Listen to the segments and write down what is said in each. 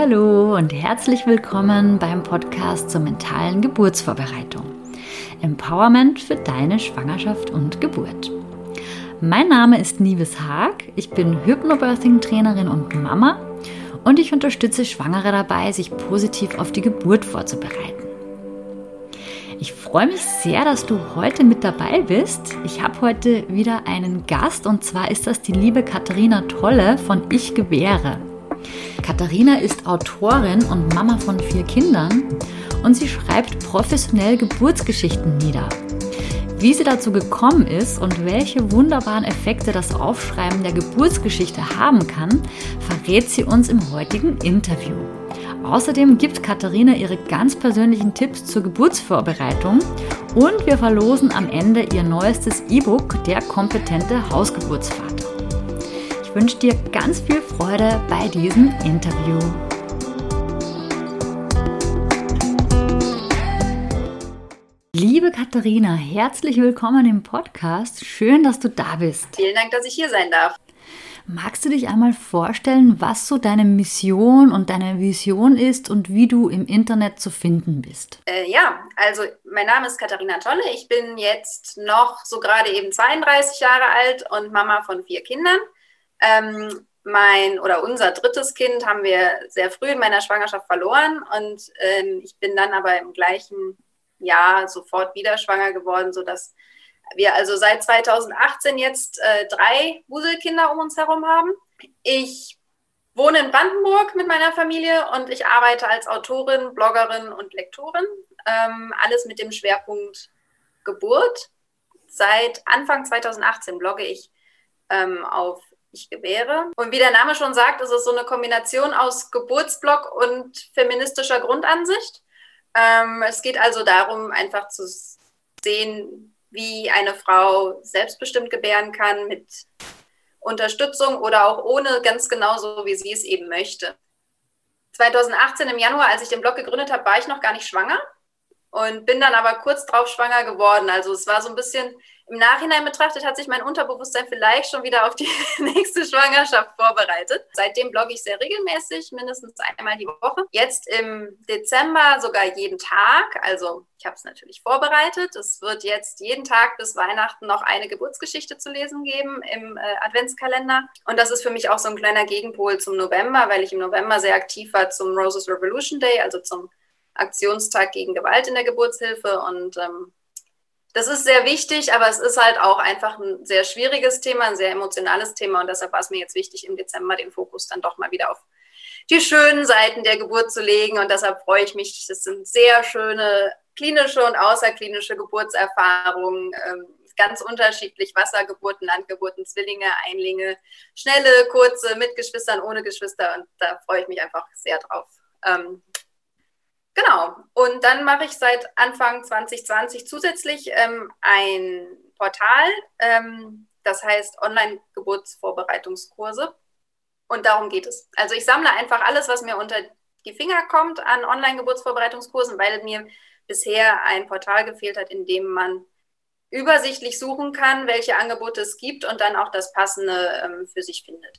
Hallo und herzlich willkommen beim Podcast zur mentalen Geburtsvorbereitung. Empowerment für deine Schwangerschaft und Geburt. Mein Name ist Nives Haag, ich bin Hypnobirthing-Trainerin und Mama und ich unterstütze Schwangere dabei, sich positiv auf die Geburt vorzubereiten. Ich freue mich sehr, dass du heute mit dabei bist. Ich habe heute wieder einen Gast und zwar ist das die liebe Katharina Tolle von Ich Gebäre. Katharina ist Autorin und Mama von vier Kindern und sie schreibt professionell Geburtsgeschichten nieder. Wie sie dazu gekommen ist und welche wunderbaren Effekte das Aufschreiben der Geburtsgeschichte haben kann, verrät sie uns im heutigen Interview. Außerdem gibt Katharina ihre ganz persönlichen Tipps zur Geburtsvorbereitung und wir verlosen am Ende ihr neuestes E-Book Der kompetente Hausgeburtsvater. Ich wünsche dir ganz viel Freude bei diesem Interview. Liebe Katharina, herzlich willkommen im Podcast. Schön, dass du da bist. Vielen Dank, dass ich hier sein darf. Magst du dich einmal vorstellen, was so deine Mission und deine Vision ist und wie du im Internet zu finden bist? Äh, ja, also mein Name ist Katharina Tolle. Ich bin jetzt noch so gerade eben 32 Jahre alt und Mama von vier Kindern. Ähm, mein oder unser drittes Kind haben wir sehr früh in meiner Schwangerschaft verloren und ähm, ich bin dann aber im gleichen Jahr sofort wieder schwanger geworden, sodass wir also seit 2018 jetzt äh, drei Wuselkinder um uns herum haben. Ich wohne in Brandenburg mit meiner Familie und ich arbeite als Autorin, Bloggerin und Lektorin. Ähm, alles mit dem Schwerpunkt Geburt. Seit Anfang 2018 blogge ich ähm, auf Ich gebäre. Und wie der Name schon sagt, ist es so eine Kombination aus Geburtsblog und feministischer Grundansicht. Ähm, es geht also darum, einfach zu sehen, wie eine Frau selbstbestimmt gebären kann mit Unterstützung oder auch ohne, ganz genauso, wie sie es eben möchte. 2018 im Januar, als ich den Blog gegründet habe, war ich noch gar nicht schwanger und bin dann aber kurz drauf schwanger geworden. Also es war so ein bisschen im Nachhinein betrachtet hat sich mein Unterbewusstsein vielleicht schon wieder auf die nächste Schwangerschaft vorbereitet. Seitdem blogge ich sehr regelmäßig, mindestens einmal die Woche. Jetzt im Dezember sogar jeden Tag. Also ich habe es natürlich vorbereitet. Es wird jetzt jeden Tag bis Weihnachten noch eine Geburtsgeschichte zu lesen geben im äh, Adventskalender. Und das ist für mich auch so ein kleiner Gegenpol zum November, weil ich im November sehr aktiv war zum Roses Revolution Day, also zum Aktionstag gegen Gewalt in der Geburtshilfe. Und ähm, das ist sehr wichtig, aber es ist halt auch einfach ein sehr schwieriges Thema, ein sehr emotionales Thema. Und deshalb war es mir jetzt wichtig, im Dezember den Fokus dann doch mal wieder auf die schönen Seiten der Geburt zu legen. Und deshalb freue ich mich. Das sind sehr schöne klinische und außerklinische Geburtserfahrungen. Ähm, ganz unterschiedlich, Wassergeburten, Landgeburten, Zwillinge, Einlinge, schnelle, kurze, mit Geschwistern, ohne Geschwister. Und da freue ich mich einfach sehr drauf. Genau. Und dann mache ich seit Anfang 2020 zusätzlich ähm, ein Portal, ähm, das heißt Online-Geburtsvorbereitungskurse. Und darum geht es. Also ich sammle einfach alles, was mir unter die Finger kommt an Online-Geburtsvorbereitungskursen, weil mir bisher ein Portal gefehlt hat, in dem man übersichtlich suchen kann, welche Angebote es gibt und dann auch das Passende ähm, für sich findet.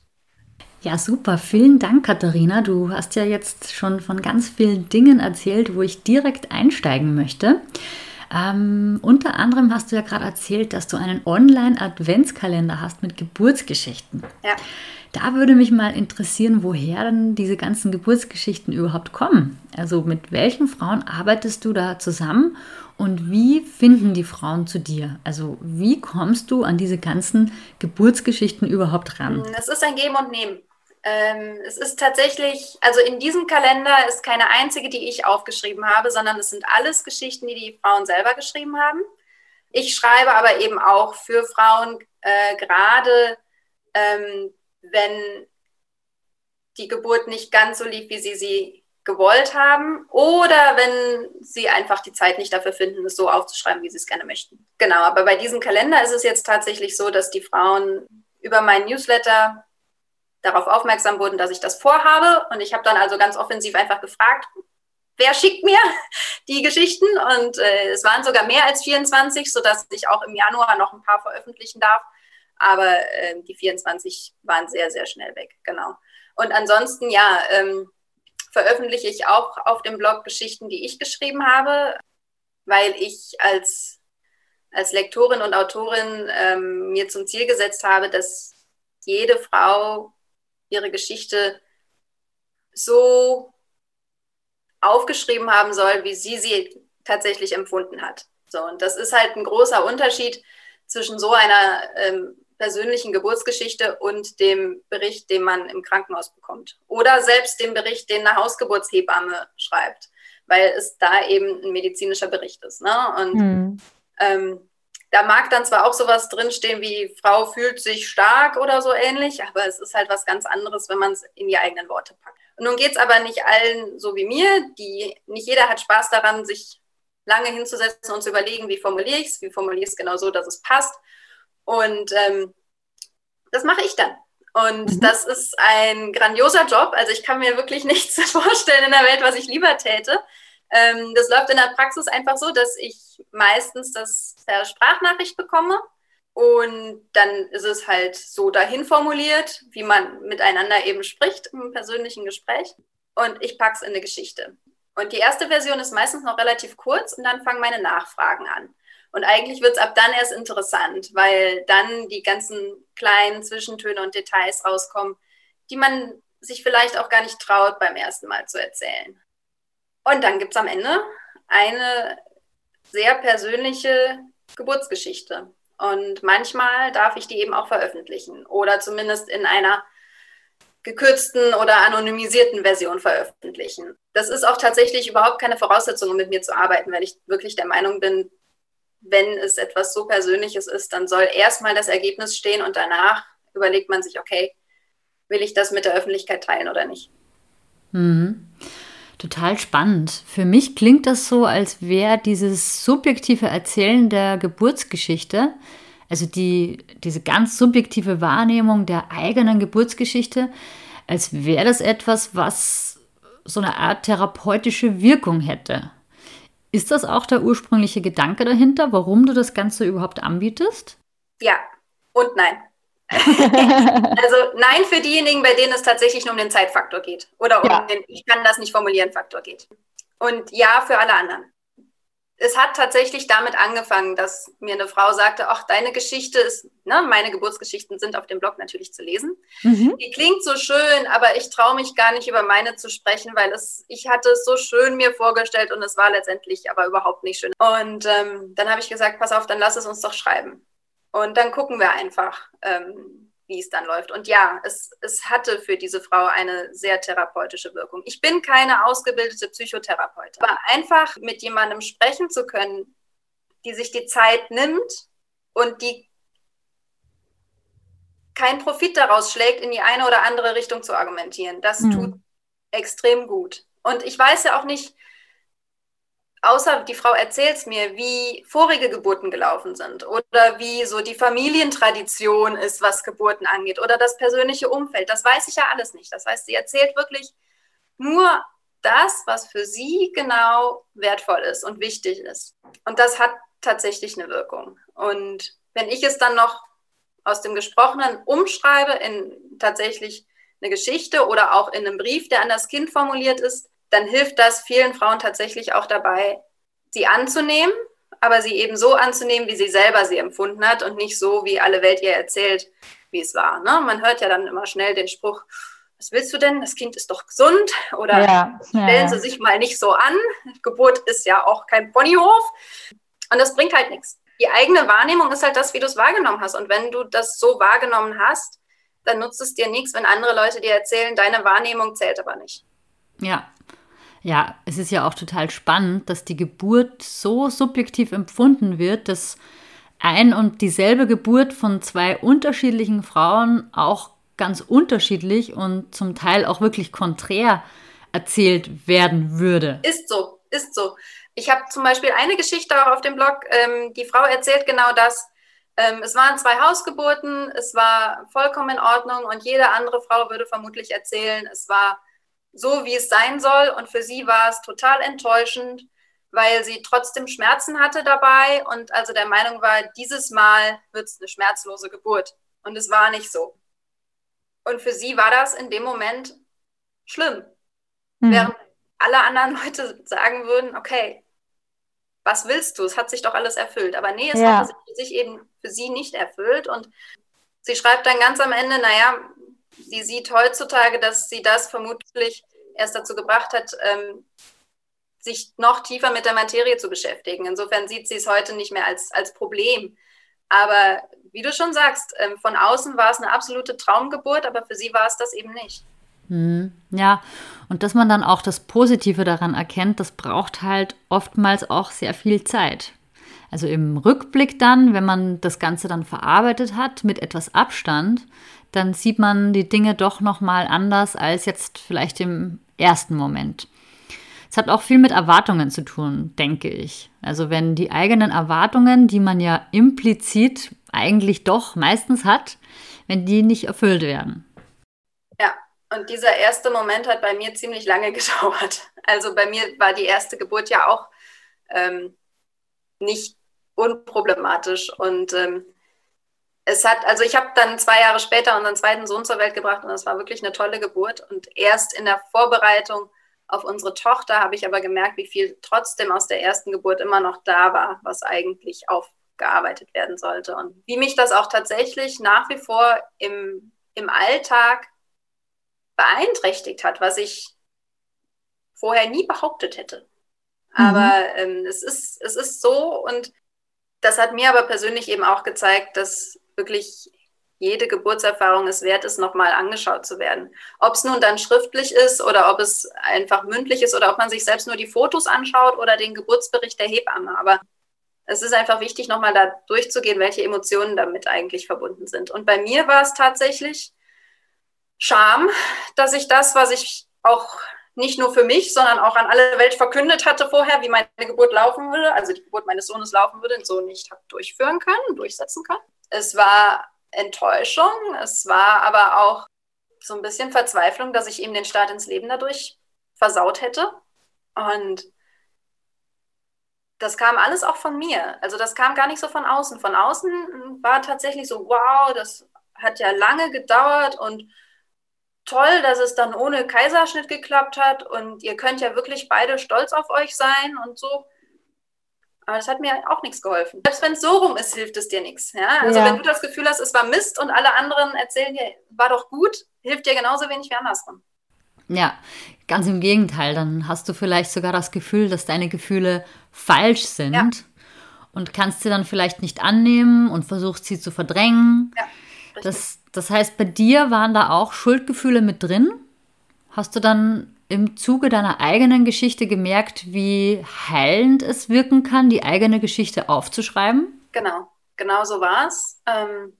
Ja, super. Vielen Dank, Katharina. Du hast ja jetzt schon von ganz vielen Dingen erzählt, wo ich direkt einsteigen möchte. Ähm, unter anderem hast du ja gerade erzählt, dass du einen Online-Adventskalender hast mit Geburtsgeschichten. Ja. Da würde mich mal interessieren, woher denn diese ganzen Geburtsgeschichten überhaupt kommen. Also mit welchen Frauen arbeitest du da zusammen und wie finden die Frauen zu dir? Also wie kommst du an diese ganzen Geburtsgeschichten überhaupt ran? Es ist ein Geben und Nehmen. Ähm, es ist tatsächlich, also in diesem Kalender ist keine einzige, die ich aufgeschrieben habe, sondern es sind alles Geschichten, die die Frauen selber geschrieben haben. Ich schreibe aber eben auch für Frauen, äh, gerade ähm, wenn die Geburt nicht ganz so lief, wie sie sie gewollt haben oder wenn sie einfach die Zeit nicht dafür finden, es so aufzuschreiben, wie sie es gerne möchten. Genau, aber bei diesem Kalender ist es jetzt tatsächlich so, dass die Frauen über meinen Newsletter darauf aufmerksam wurden, dass ich das vorhabe. Und ich habe dann also ganz offensiv einfach gefragt, wer schickt mir die Geschichten? Und äh, es waren sogar mehr als 24, sodass ich auch im Januar noch ein paar veröffentlichen darf. Aber äh, die 24 waren sehr, sehr schnell weg, genau. Und ansonsten, ja, ähm, veröffentliche ich auch auf dem Blog Geschichten, die ich geschrieben habe, weil ich als, als Lektorin und Autorin ähm, mir zum Ziel gesetzt habe, dass jede Frau ihre Geschichte so aufgeschrieben haben soll, wie sie sie tatsächlich empfunden hat. So, und das ist halt ein großer Unterschied zwischen so einer ähm, persönlichen Geburtsgeschichte und dem Bericht, den man im Krankenhaus bekommt. Oder selbst dem Bericht, den eine Hausgeburtshebamme schreibt, weil es da eben ein medizinischer Bericht ist. Ne? Und mhm. ähm, da mag dann zwar auch sowas drinstehen wie Frau fühlt sich stark oder so ähnlich, aber es ist halt was ganz anderes, wenn man es in die eigenen Worte packt. Und nun geht es aber nicht allen so wie mir, die nicht jeder hat Spaß daran, sich lange hinzusetzen und zu überlegen, wie formuliere ich es, wie formuliere ich es genau so, dass es passt. Und ähm, das mache ich dann. Und mhm. das ist ein grandioser Job. Also ich kann mir wirklich nichts vorstellen in der Welt, was ich lieber täte. Ähm, das läuft in der Praxis einfach so, dass ich meistens das per Sprachnachricht bekomme. Und dann ist es halt so dahin formuliert, wie man miteinander eben spricht im persönlichen Gespräch. Und ich packe es in eine Geschichte. Und die erste Version ist meistens noch relativ kurz und dann fangen meine Nachfragen an. Und eigentlich wird es ab dann erst interessant, weil dann die ganzen kleinen Zwischentöne und Details rauskommen, die man sich vielleicht auch gar nicht traut, beim ersten Mal zu erzählen. Und dann gibt es am Ende eine sehr persönliche Geburtsgeschichte. Und manchmal darf ich die eben auch veröffentlichen oder zumindest in einer gekürzten oder anonymisierten Version veröffentlichen. Das ist auch tatsächlich überhaupt keine Voraussetzung, um mit mir zu arbeiten, weil ich wirklich der Meinung bin, wenn es etwas so Persönliches ist, dann soll erstmal das Ergebnis stehen und danach überlegt man sich, okay, will ich das mit der Öffentlichkeit teilen oder nicht. Mhm. Total spannend. Für mich klingt das so, als wäre dieses subjektive Erzählen der Geburtsgeschichte, also die, diese ganz subjektive Wahrnehmung der eigenen Geburtsgeschichte, als wäre das etwas, was so eine Art therapeutische Wirkung hätte. Ist das auch der ursprüngliche Gedanke dahinter, warum du das Ganze überhaupt anbietest? Ja und nein. also nein für diejenigen, bei denen es tatsächlich nur um den Zeitfaktor geht oder um ja. den Ich kann das nicht formulieren Faktor geht. Und ja für alle anderen es hat tatsächlich damit angefangen, dass mir eine Frau sagte, ach, deine Geschichte ist, ne, meine Geburtsgeschichten sind auf dem Blog natürlich zu lesen. Mhm. Die klingt so schön, aber ich traue mich gar nicht über meine zu sprechen, weil es, ich hatte es so schön mir vorgestellt und es war letztendlich aber überhaupt nicht schön. Und ähm, dann habe ich gesagt, pass auf, dann lass es uns doch schreiben. Und dann gucken wir einfach, ähm, wie es dann läuft. Und ja, es, es hatte für diese Frau eine sehr therapeutische Wirkung. Ich bin keine ausgebildete Psychotherapeutin, aber einfach mit jemandem sprechen zu können, die sich die Zeit nimmt und die keinen Profit daraus schlägt, in die eine oder andere Richtung zu argumentieren, das mhm. tut extrem gut. Und ich weiß ja auch nicht, außer die Frau erzählt es mir, wie vorige Geburten gelaufen sind oder wie so die Familientradition ist, was Geburten angeht oder das persönliche Umfeld. Das weiß ich ja alles nicht. Das heißt, sie erzählt wirklich nur das, was für sie genau wertvoll ist und wichtig ist. Und das hat tatsächlich eine Wirkung. Und wenn ich es dann noch aus dem Gesprochenen umschreibe in tatsächlich eine Geschichte oder auch in einem Brief, der an das Kind formuliert ist, dann hilft das vielen Frauen tatsächlich auch dabei, sie anzunehmen, aber sie eben so anzunehmen, wie sie selber sie empfunden hat und nicht so, wie alle Welt ihr erzählt, wie es war. Ne? Man hört ja dann immer schnell den Spruch, was willst du denn? Das Kind ist doch gesund oder ja, stellen ja. Sie sich mal nicht so an. Geburt ist ja auch kein Ponyhof und das bringt halt nichts. Die eigene Wahrnehmung ist halt das, wie du es wahrgenommen hast. Und wenn du das so wahrgenommen hast, dann nutzt es dir nichts, wenn andere Leute dir erzählen, deine Wahrnehmung zählt aber nicht. Ja, ja, es ist ja auch total spannend, dass die Geburt so subjektiv empfunden wird, dass ein und dieselbe Geburt von zwei unterschiedlichen Frauen auch ganz unterschiedlich und zum Teil auch wirklich konträr erzählt werden würde. Ist so, ist so. Ich habe zum Beispiel eine Geschichte auch auf dem Blog, ähm, die Frau erzählt genau das. Ähm, es waren zwei Hausgeburten, es war vollkommen in Ordnung und jede andere Frau würde vermutlich erzählen, es war so, wie es sein soll. Und für sie war es total enttäuschend, weil sie trotzdem Schmerzen hatte dabei und also der Meinung war, dieses Mal wird es eine schmerzlose Geburt. Und es war nicht so. Und für sie war das in dem Moment schlimm. Mhm. Während alle anderen Leute sagen würden, okay, was willst du? Es hat sich doch alles erfüllt. Aber nee, es ja. hat sich eben für sie nicht erfüllt. Und sie schreibt dann ganz am Ende, naja, sie sieht heutzutage, dass sie das vermutlich erst dazu gebracht hat, ähm, sich noch tiefer mit der Materie zu beschäftigen. Insofern sieht sie es heute nicht mehr als, als Problem. Aber wie du schon sagst, ähm, von außen war es eine absolute Traumgeburt, aber für sie war es das eben nicht. Hm, ja, und dass man dann auch das Positive daran erkennt, das braucht halt oftmals auch sehr viel Zeit. Also im Rückblick dann, wenn man das Ganze dann verarbeitet hat mit etwas Abstand, dann sieht man die Dinge doch noch mal anders als jetzt vielleicht im ersten Moment. Es hat auch viel mit Erwartungen zu tun, denke ich. Also wenn die eigenen Erwartungen, die man ja implizit eigentlich doch meistens hat, wenn die nicht erfüllt werden. Ja, und dieser erste Moment hat bei mir ziemlich lange gedauert. Also bei mir war die erste Geburt ja auch ähm, nicht unproblematisch und ähm, es hat, also ich habe dann zwei Jahre später unseren zweiten Sohn zur Welt gebracht und das war wirklich eine tolle Geburt. Und erst in der Vorbereitung auf unsere Tochter habe ich aber gemerkt, wie viel trotzdem aus der ersten Geburt immer noch da war, was eigentlich aufgearbeitet werden sollte. Und wie mich das auch tatsächlich nach wie vor im, im Alltag beeinträchtigt hat, was ich vorher nie behauptet hätte. Mhm. Aber ähm, es, ist, es ist so und das hat mir aber persönlich eben auch gezeigt, dass wirklich jede Geburtserfahrung es wert ist, nochmal angeschaut zu werden. Ob es nun dann schriftlich ist oder ob es einfach mündlich ist oder ob man sich selbst nur die Fotos anschaut oder den Geburtsbericht der Hebamme. Aber es ist einfach wichtig, nochmal da durchzugehen, welche Emotionen damit eigentlich verbunden sind. Und bei mir war es tatsächlich Scham, dass ich das, was ich auch nicht nur für mich, sondern auch an alle Welt verkündet hatte vorher, wie meine Geburt laufen würde, also die Geburt meines Sohnes laufen würde, so nicht habe durchführen können, durchsetzen können. Es war Enttäuschung, es war aber auch so ein bisschen Verzweiflung, dass ich ihm den Start ins Leben dadurch versaut hätte. Und das kam alles auch von mir. Also das kam gar nicht so von außen. Von außen war tatsächlich so, wow, das hat ja lange gedauert und toll, dass es dann ohne Kaiserschnitt geklappt hat und ihr könnt ja wirklich beide stolz auf euch sein und so. Aber das hat mir auch nichts geholfen. Selbst wenn es so rum ist, hilft es dir nichts. Ja? Also ja. wenn du das Gefühl hast, es war Mist und alle anderen erzählen dir, war doch gut, hilft dir genauso wenig wie andersrum. Ja, ganz im Gegenteil. Dann hast du vielleicht sogar das Gefühl, dass deine Gefühle falsch sind ja. und kannst sie dann vielleicht nicht annehmen und versuchst sie zu verdrängen. Ja, das, das heißt, bei dir waren da auch Schuldgefühle mit drin? Hast du dann im Zuge deiner eigenen Geschichte gemerkt, wie heilend es wirken kann, die eigene Geschichte aufzuschreiben? Genau, genau so war es. Ähm,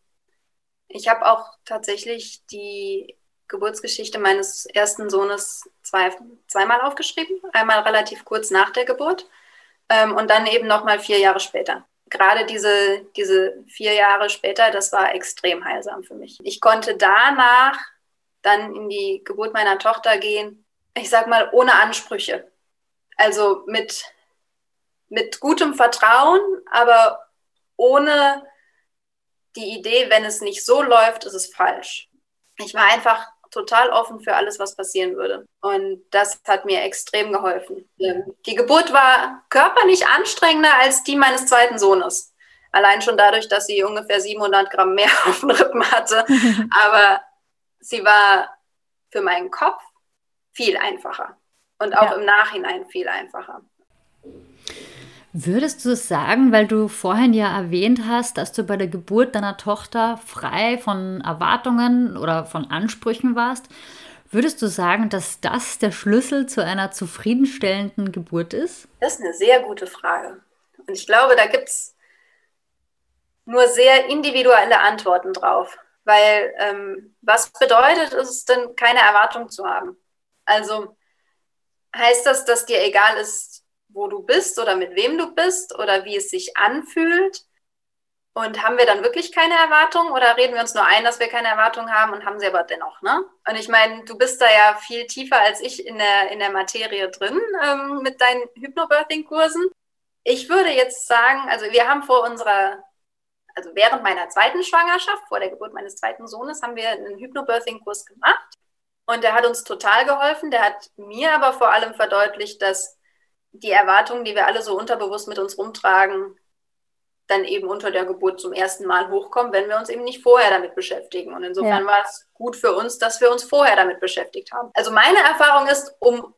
ich habe auch tatsächlich die Geburtsgeschichte meines ersten Sohnes zwei, zweimal aufgeschrieben. Einmal relativ kurz nach der Geburt ähm, und dann eben nochmal vier Jahre später. Gerade diese, diese vier Jahre später, das war extrem heilsam für mich. Ich konnte danach dann in die Geburt meiner Tochter gehen ich sag mal, ohne Ansprüche. Also mit, mit gutem Vertrauen, aber ohne die Idee, wenn es nicht so läuft, ist es falsch. Ich war einfach total offen für alles, was passieren würde. Und das hat mir extrem geholfen. Die Geburt war körperlich anstrengender als die meines zweiten Sohnes. Allein schon dadurch, dass sie ungefähr 700 Gramm mehr auf den Rippen hatte. Aber sie war für meinen Kopf viel einfacher und auch ja. im Nachhinein viel einfacher. Würdest du es sagen, weil du vorhin ja erwähnt hast, dass du bei der Geburt deiner Tochter frei von Erwartungen oder von Ansprüchen warst, würdest du sagen, dass das der Schlüssel zu einer zufriedenstellenden Geburt ist? Das ist eine sehr gute Frage. Und ich glaube, da gibt es nur sehr individuelle Antworten drauf. Weil ähm, was bedeutet es denn, keine Erwartung zu haben? Also heißt das, dass dir egal ist, wo du bist oder mit wem du bist oder wie es sich anfühlt? Und haben wir dann wirklich keine Erwartungen oder reden wir uns nur ein, dass wir keine Erwartungen haben und haben sie aber dennoch, ne? Und ich meine, du bist da ja viel tiefer als ich in der, in der Materie drin ähm, mit deinen Hypnobirthing-Kursen. Ich würde jetzt sagen, also wir haben vor unserer, also während meiner zweiten Schwangerschaft, vor der Geburt meines zweiten Sohnes, haben wir einen Hypnobirthing-Kurs gemacht. Und der hat uns total geholfen. Der hat mir aber vor allem verdeutlicht, dass die Erwartungen, die wir alle so unterbewusst mit uns rumtragen, dann eben unter der Geburt zum ersten Mal hochkommen, wenn wir uns eben nicht vorher damit beschäftigen. Und insofern ja. war es gut für uns, dass wir uns vorher damit beschäftigt haben. Also meine Erfahrung ist, um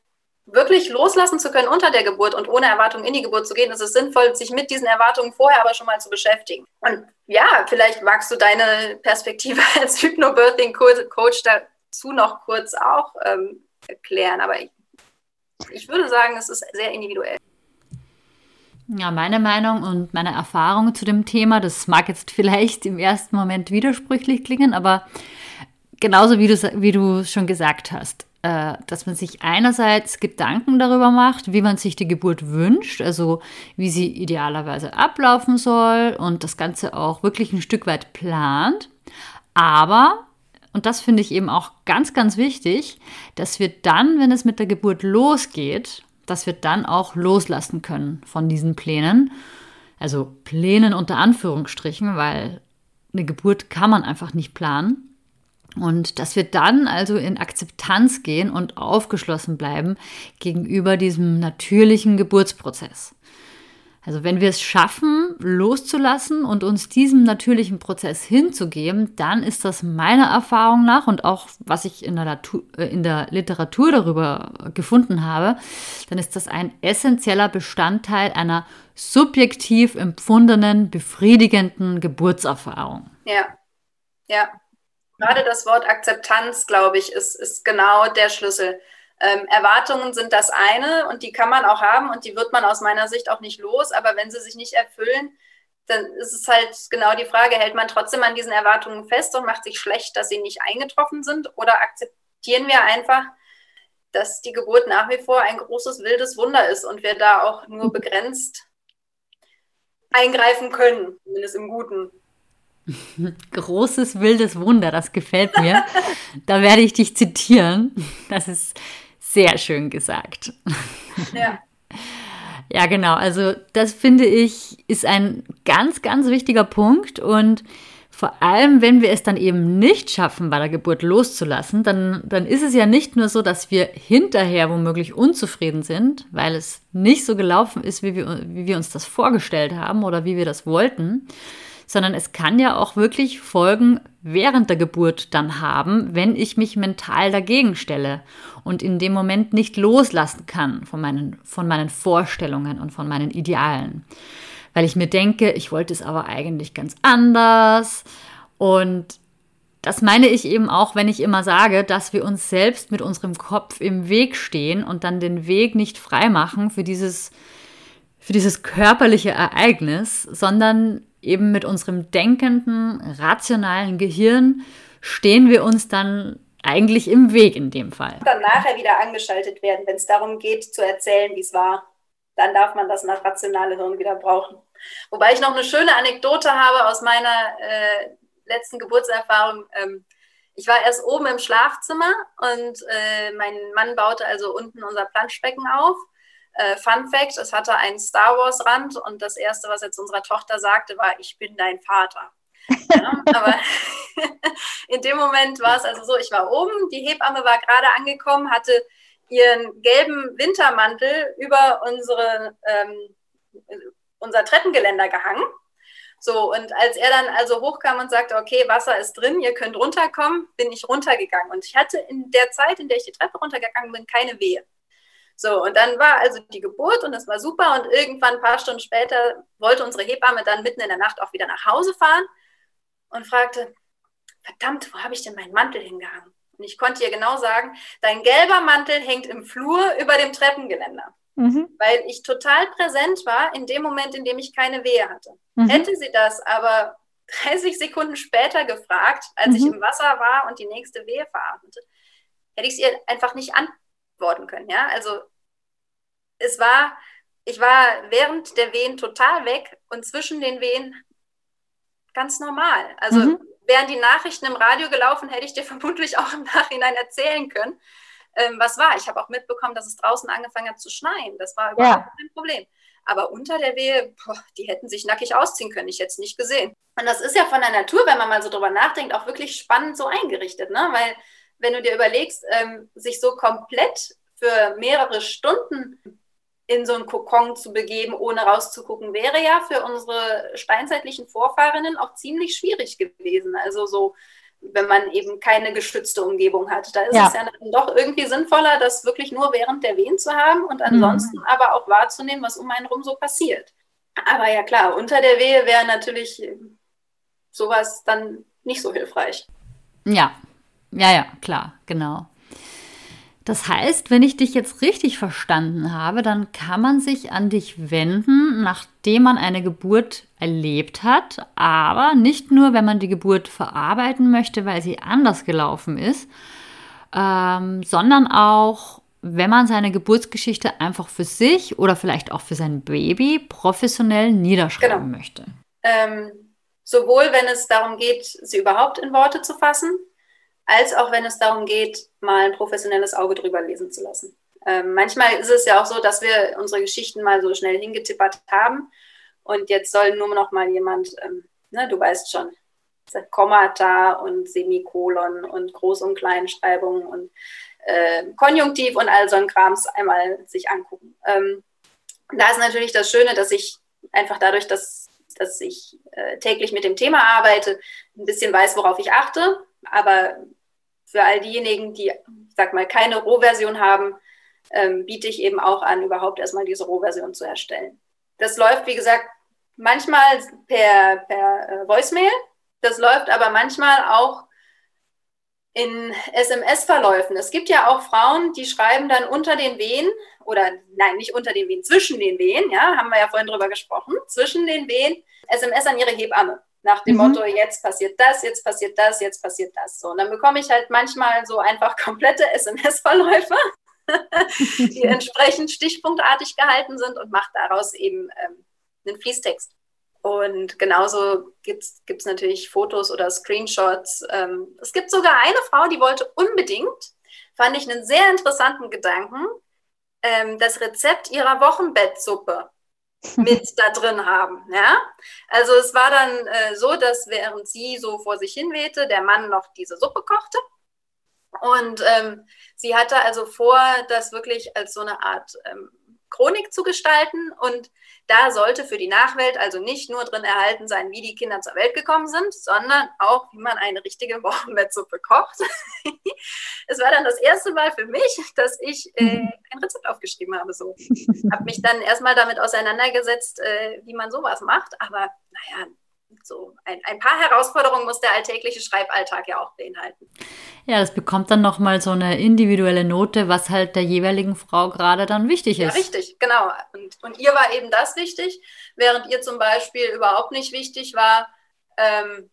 wirklich loslassen zu können unter der Geburt und ohne Erwartungen in die Geburt zu gehen, ist es sinnvoll, sich mit diesen Erwartungen vorher aber schon mal zu beschäftigen. Und ja, vielleicht magst du deine Perspektive als Hypnobirthing-Coach dazu noch kurz auch ähm, erklären. Aber ich, ich würde sagen, es ist sehr individuell. Ja, meine Meinung und meine Erfahrung zu dem Thema, das mag jetzt vielleicht im ersten Moment widersprüchlich klingen, aber genauso wie du, wie du schon gesagt hast, äh, dass man sich einerseits Gedanken darüber macht, wie man sich die Geburt wünscht, also wie sie idealerweise ablaufen soll und das Ganze auch wirklich ein Stück weit plant, aber und das finde ich eben auch ganz, ganz wichtig, dass wir dann, wenn es mit der Geburt losgeht, dass wir dann auch loslassen können von diesen Plänen. Also Plänen unter Anführungsstrichen, weil eine Geburt kann man einfach nicht planen. Und dass wir dann also in Akzeptanz gehen und aufgeschlossen bleiben gegenüber diesem natürlichen Geburtsprozess. Also wenn wir es schaffen, loszulassen und uns diesem natürlichen Prozess hinzugeben, dann ist das meiner Erfahrung nach und auch was ich in der, Natur, äh, in der Literatur darüber gefunden habe, dann ist das ein essentieller Bestandteil einer subjektiv empfundenen, befriedigenden Geburtserfahrung. Ja, ja. Gerade das Wort Akzeptanz, glaube ich, ist, ist genau der Schlüssel. Ähm, Erwartungen sind das eine und die kann man auch haben und die wird man aus meiner Sicht auch nicht los. Aber wenn sie sich nicht erfüllen, dann ist es halt genau die Frage, hält man trotzdem an diesen Erwartungen fest und macht sich schlecht, dass sie nicht eingetroffen sind? Oder akzeptieren wir einfach, dass die Geburt nach wie vor ein großes, wildes Wunder ist und wir da auch nur begrenzt eingreifen können, zumindest im Guten. Großes wildes Wunder, das gefällt mir. da werde ich dich zitieren. Das ist sehr schön gesagt. Ja. Ja, genau. Also das finde ich ist ein ganz, ganz wichtiger Punkt und vor allem, wenn wir es dann eben nicht schaffen, bei der Geburt loszulassen, dann, dann ist es ja nicht nur so, dass wir hinterher womöglich unzufrieden sind, weil es nicht so gelaufen ist, wie wir, wie wir uns das vorgestellt haben oder wie wir das wollten, sondern es kann ja auch wirklich Folgen während der Geburt dann haben, wenn ich mich mental dagegen stelle und in dem Moment nicht loslassen kann von meinen, von meinen Vorstellungen und von meinen Idealen. Weil ich mir denke, ich wollte es aber eigentlich ganz anders. Und das meine ich eben auch, wenn ich immer sage, dass wir uns selbst mit unserem Kopf im Weg stehen und dann den Weg nicht frei machen für dieses, für dieses körperliche Ereignis, sondern eben mit unserem denkenden, rationalen Gehirn stehen wir uns dann eigentlich im Weg in dem Fall. Dann nachher wieder angeschaltet werden, wenn es darum geht zu erzählen, wie es war. Dann darf man das nach rationale Hirn wieder brauchen. Wobei ich noch eine schöne Anekdote habe aus meiner äh, letzten Geburtserfahrung. Ähm, ich war erst oben im Schlafzimmer und äh, mein Mann baute also unten unser Planschbecken auf äh, Fun Fact: Es hatte einen Star Wars Rand und das erste, was er zu unserer Tochter sagte, war: Ich bin dein Vater. Aber in dem Moment war es also so: Ich war oben, die Hebamme war gerade angekommen, hatte ihren gelben Wintermantel über unsere, ähm, unser Treppengeländer gehangen. So, und als er dann also hochkam und sagte, okay, Wasser ist drin, ihr könnt runterkommen, bin ich runtergegangen. Und ich hatte in der Zeit, in der ich die Treppe runtergegangen bin, keine Wehe. So, und dann war also die Geburt und es war super. Und irgendwann ein paar Stunden später wollte unsere Hebamme dann mitten in der Nacht auch wieder nach Hause fahren und fragte, verdammt, wo habe ich denn meinen Mantel hingehangen? Und ich konnte ihr genau sagen, dein gelber Mantel hängt im Flur über dem Treppengeländer. Mhm. Weil ich total präsent war in dem Moment, in dem ich keine Wehe hatte. Mhm. Hätte sie das aber 30 Sekunden später gefragt, als mhm. ich im Wasser war und die nächste Wehe veratmete, hätte ich es ihr einfach nicht an worden können. Ja? Also es war, ich war während der Wehen total weg und zwischen den Wehen ganz normal. Also mhm. wären die Nachrichten im Radio gelaufen, hätte ich dir vermutlich auch im Nachhinein erzählen können, ähm, was war. Ich habe auch mitbekommen, dass es draußen angefangen hat zu schneien. Das war überhaupt ja. kein Problem. Aber unter der Wehe, boah, die hätten sich nackig ausziehen können. Ich hätte es nicht gesehen. Und das ist ja von der Natur, wenn man mal so drüber nachdenkt, auch wirklich spannend so eingerichtet, ne? Weil wenn du dir überlegst, ähm, sich so komplett für mehrere Stunden in so einen Kokon zu begeben, ohne rauszugucken, wäre ja für unsere steinzeitlichen Vorfahrinnen auch ziemlich schwierig gewesen. Also so, wenn man eben keine geschützte Umgebung hat. Da ist ja. es ja dann doch irgendwie sinnvoller, das wirklich nur während der Wehen zu haben und ansonsten mhm. aber auch wahrzunehmen, was um einen rum so passiert. Aber ja klar, unter der Wehe wäre natürlich sowas dann nicht so hilfreich. Ja, ja, ja, klar, genau. Das heißt, wenn ich dich jetzt richtig verstanden habe, dann kann man sich an dich wenden, nachdem man eine Geburt erlebt hat, aber nicht nur, wenn man die Geburt verarbeiten möchte, weil sie anders gelaufen ist, ähm, sondern auch, wenn man seine Geburtsgeschichte einfach für sich oder vielleicht auch für sein Baby professionell niederschreiben genau. möchte. Ähm, sowohl wenn es darum geht, sie überhaupt in Worte zu fassen, als auch wenn es darum geht, mal ein professionelles Auge drüber lesen zu lassen. Ähm, manchmal ist es ja auch so, dass wir unsere Geschichten mal so schnell hingetippert haben und jetzt soll nur noch mal jemand, ähm, ne, du weißt schon, Kommata und Semikolon und Groß- und Kleinschreibung und äh, Konjunktiv und all so ein Krams einmal sich angucken. Ähm, da ist natürlich das Schöne, dass ich einfach dadurch, dass, dass ich äh, täglich mit dem Thema arbeite, ein bisschen weiß, worauf ich achte aber für all diejenigen, die, sag mal, keine Rohversion haben, ähm, biete ich eben auch an, überhaupt erstmal diese Rohversion zu erstellen. Das läuft, wie gesagt, manchmal per, per äh, Voicemail. Das läuft aber manchmal auch in SMS-Verläufen. Es gibt ja auch Frauen, die schreiben dann unter den Wehen oder nein, nicht unter den Wehen, zwischen den Wehen, ja, haben wir ja vorhin drüber gesprochen, zwischen den Wehen SMS an ihre Hebamme. Nach dem mhm. Motto, jetzt passiert das, jetzt passiert das, jetzt passiert das. So, und dann bekomme ich halt manchmal so einfach komplette SMS-Verläufe, die entsprechend stichpunktartig gehalten sind und mache daraus eben ähm, einen Fließtext. Und genauso gibt es natürlich Fotos oder Screenshots. Ähm, es gibt sogar eine Frau, die wollte unbedingt, fand ich einen sehr interessanten Gedanken, ähm, das Rezept ihrer Wochenbettsuppe mit da drin haben. Ja? Also es war dann äh, so, dass während sie so vor sich hin wehte, der Mann noch diese Suppe kochte. Und ähm, sie hatte also vor, das wirklich als so eine Art ähm, Chronik zu gestalten. Und da sollte für die Nachwelt also nicht nur drin erhalten sein, wie die Kinder zur Welt gekommen sind, sondern auch, wie man eine richtige Wochenbettsuppe kocht. es war dann das erste Mal für mich, dass ich äh, ein Rezept aufgeschrieben habe. So. habe mich dann erstmal damit auseinandergesetzt, äh, wie man sowas macht. Aber naja, so ein, ein, paar Herausforderungen muss der alltägliche Schreiballtag ja auch beinhalten. Ja, das bekommt dann nochmal so eine individuelle Note, was halt der jeweiligen Frau gerade dann wichtig ist. Ja, richtig, genau. Und, und ihr war eben das wichtig, während ihr zum Beispiel überhaupt nicht wichtig war, ähm,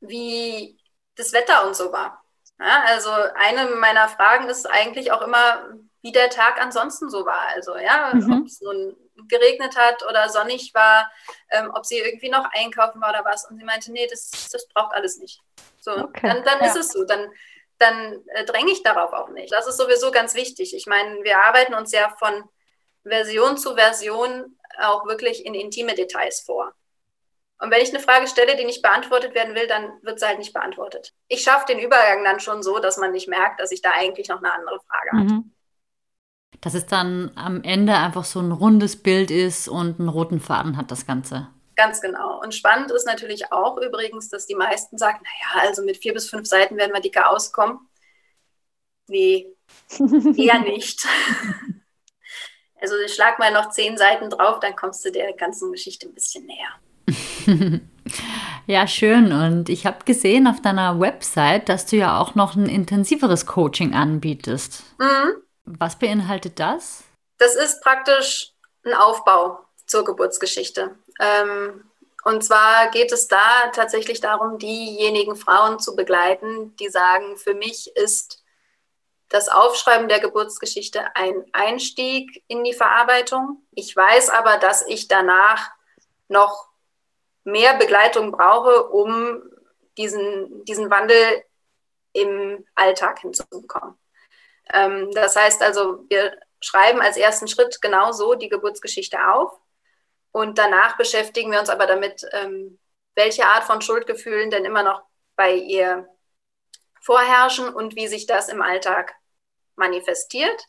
wie das Wetter und so war. Ja, also eine meiner Fragen ist eigentlich auch immer, wie der Tag ansonsten so war. Also ja, mhm. ob es nun geregnet hat oder sonnig war, ähm, ob sie irgendwie noch einkaufen war oder was. Und sie meinte, nee, das, das braucht alles nicht. So, okay. dann, dann ja. ist es so. Dann, dann äh, dränge ich darauf auch nicht. Das ist sowieso ganz wichtig. Ich meine, wir arbeiten uns ja von Version zu Version auch wirklich in intime Details vor. Und wenn ich eine Frage stelle, die nicht beantwortet werden will, dann wird sie halt nicht beantwortet. Ich schaffe den Übergang dann schon so, dass man nicht merkt, dass ich da eigentlich noch eine andere Frage mhm. hatte dass es dann am Ende einfach so ein rundes Bild ist und einen roten Faden hat das Ganze. Ganz genau. Und spannend ist natürlich auch übrigens, dass die meisten sagen, naja, also mit vier bis fünf Seiten werden wir dicker auskommen. Nee, eher nicht. also schlag mal noch zehn Seiten drauf, dann kommst du der ganzen Geschichte ein bisschen näher. ja, schön. Und ich habe gesehen auf deiner Website, dass du ja auch noch ein intensiveres Coaching anbietest. Mhm. Was beinhaltet das? Das ist praktisch ein Aufbau zur Geburtsgeschichte. Ähm, und zwar geht es da tatsächlich darum, diejenigen Frauen zu begleiten, die sagen, für mich ist das Aufschreiben der Geburtsgeschichte ein Einstieg in die Verarbeitung. Ich weiß aber, dass ich danach noch mehr Begleitung brauche, um diesen, diesen Wandel im Alltag hinzubekommen. Ähm, das heißt also, wir schreiben als ersten Schritt genau so die Geburtsgeschichte auf und danach beschäftigen wir uns aber damit, ähm, welche Art von Schuldgefühlen denn immer noch bei ihr vorherrschen und wie sich das im Alltag manifestiert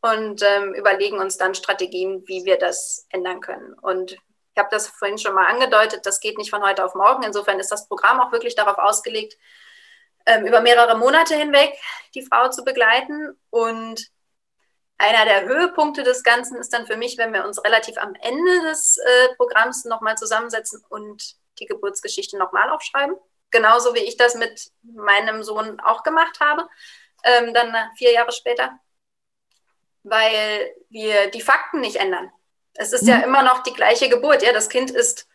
und ähm, überlegen uns dann Strategien, wie wir das ändern können. Und ich habe das vorhin schon mal angedeutet, das geht nicht von heute auf morgen. Insofern ist das Programm auch wirklich darauf ausgelegt, ähm, über mehrere Monate hinweg die Frau zu begleiten. Und einer der Höhepunkte des Ganzen ist dann für mich, wenn wir uns relativ am Ende des äh, Programms nochmal zusammensetzen und die Geburtsgeschichte nochmal aufschreiben. Genauso wie ich das mit meinem Sohn auch gemacht habe, ähm, dann vier Jahre später weil wir die Fakten nicht ändern. Es ist mhm. ja immer noch die gleiche Geburt. Ja, das Kind ist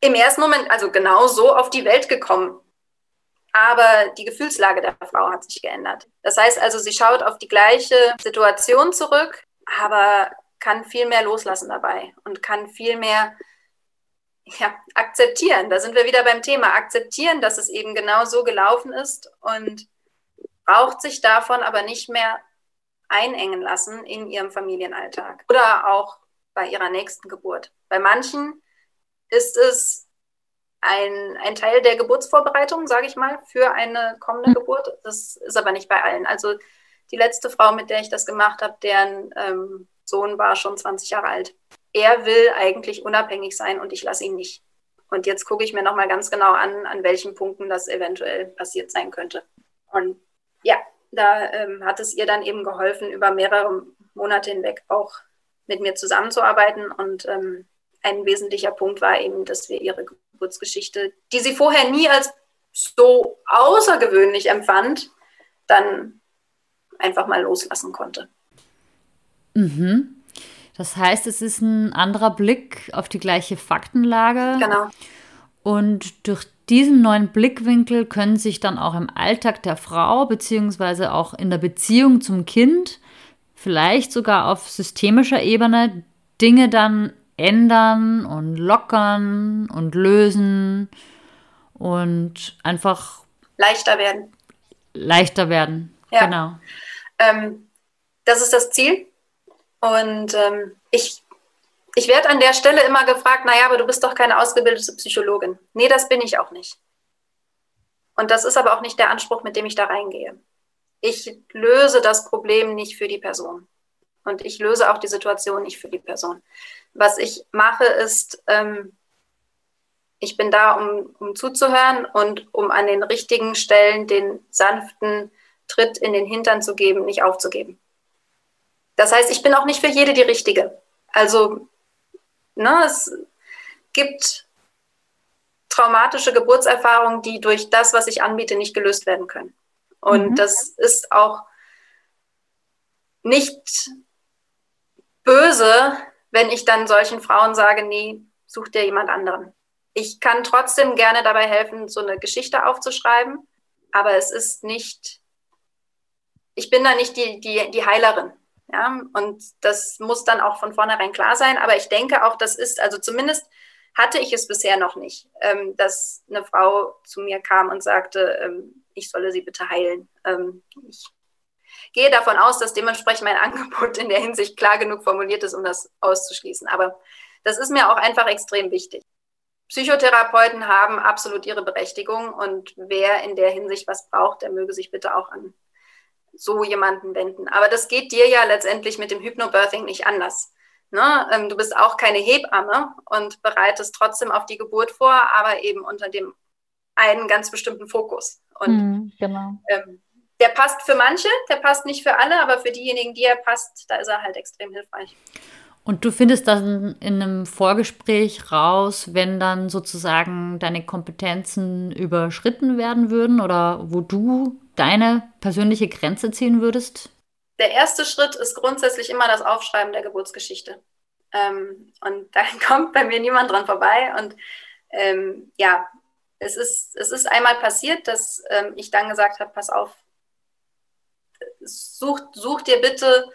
im ersten Moment also genau so auf die Welt gekommen. Aber die Gefühlslage der Frau hat sich geändert. Das heißt also, sie schaut auf die gleiche Situation zurück, aber kann viel mehr loslassen dabei und kann viel mehr ja, akzeptieren. Da sind wir wieder beim Thema. Akzeptieren, dass es eben genau so gelaufen ist und braucht sich davon aber nicht mehr einengen lassen in ihrem Familienalltag oder auch bei ihrer nächsten Geburt. Bei manchen ist es ein, ein Teil der Geburtsvorbereitung, sage ich mal, für eine kommende mhm. Geburt. Das ist aber nicht bei allen. Also die letzte Frau, mit der ich das gemacht habe, deren ähm, Sohn war schon 20 Jahre alt. Er will eigentlich unabhängig sein und ich lasse ihn nicht. Und jetzt gucke ich mir nochmal ganz genau an, an welchen Punkten das eventuell passiert sein könnte. Und ja, da ähm, hat es ihr dann eben geholfen, über mehrere Monate hinweg auch mit mir zusammenzuarbeiten. Und ähm, ein wesentlicher Punkt war eben, dass wir ihre Geburtsgeschichte, die sie vorher nie als so außergewöhnlich empfand, dann einfach mal loslassen konnte. Mhm. Das heißt, es ist ein anderer Blick auf die gleiche Faktenlage. Genau. Und durch diesen neuen Blickwinkel können sich dann auch im Alltag der Frau beziehungsweise auch in der Beziehung zum Kind, vielleicht sogar auf systemischer Ebene, Dinge dann ändern und lockern und lösen und einfach leichter werden. Leichter werden, ja. genau. Ähm, das ist das Ziel. Und ähm, ich ich werde an der Stelle immer gefragt, naja, aber du bist doch keine ausgebildete Psychologin. Nee, das bin ich auch nicht. Und das ist aber auch nicht der Anspruch, mit dem ich da reingehe. Ich löse das Problem nicht für die Person. Und ich löse auch die Situation nicht für die Person. Was ich mache, ist, ähm, ich bin da, um, um zuzuhören und um an den richtigen Stellen den sanften Tritt in den Hintern zu geben, nicht aufzugeben. Das heißt, ich bin auch nicht für jede die Richtige. Also Ne? Es gibt traumatische Geburtserfahrungen, die durch das, was ich anbiete, nicht gelöst werden können. Und mhm. das ist auch nicht böse, wenn ich dann solchen Frauen sage, nee, such dir jemand anderen. Ich kann trotzdem gerne dabei helfen, so eine Geschichte aufzuschreiben, aber es ist nicht, ich bin da nicht die, die, die Heilerin. Ja, und das muss dann auch von vornherein klar sein. Aber ich denke auch, das ist, also zumindest hatte ich es bisher noch nicht, ähm, dass eine Frau zu mir kam und sagte, ähm, ich solle sie bitte heilen. Ähm, ich gehe davon aus, dass dementsprechend mein Angebot in der Hinsicht klar genug formuliert ist, um das auszuschließen. Aber das ist mir auch einfach extrem wichtig. Psychotherapeuten haben absolut ihre Berechtigung und wer in der Hinsicht was braucht, der möge sich bitte auch an so jemanden wenden. Aber das geht dir ja letztendlich mit dem Hypnobirthing nicht anders. Ne? Ähm, du bist auch keine Hebamme und bereitest trotzdem auf die Geburt vor, aber eben unter dem einen ganz bestimmten Fokus. Und mm, genau. ähm, der passt für manche, der passt nicht für alle, aber für diejenigen, die er passt, da ist er halt extrem hilfreich. Und du findest dann in einem Vorgespräch raus, wenn dann sozusagen deine Kompetenzen überschritten werden würden oder wo du deine persönliche Grenze ziehen würdest? Der erste Schritt ist grundsätzlich immer das Aufschreiben der Geburtsgeschichte. Ähm, und da kommt bei mir niemand dran vorbei. Und ähm, ja, es ist, es ist einmal passiert, dass ähm, ich dann gesagt habe, pass auf, such, such dir bitte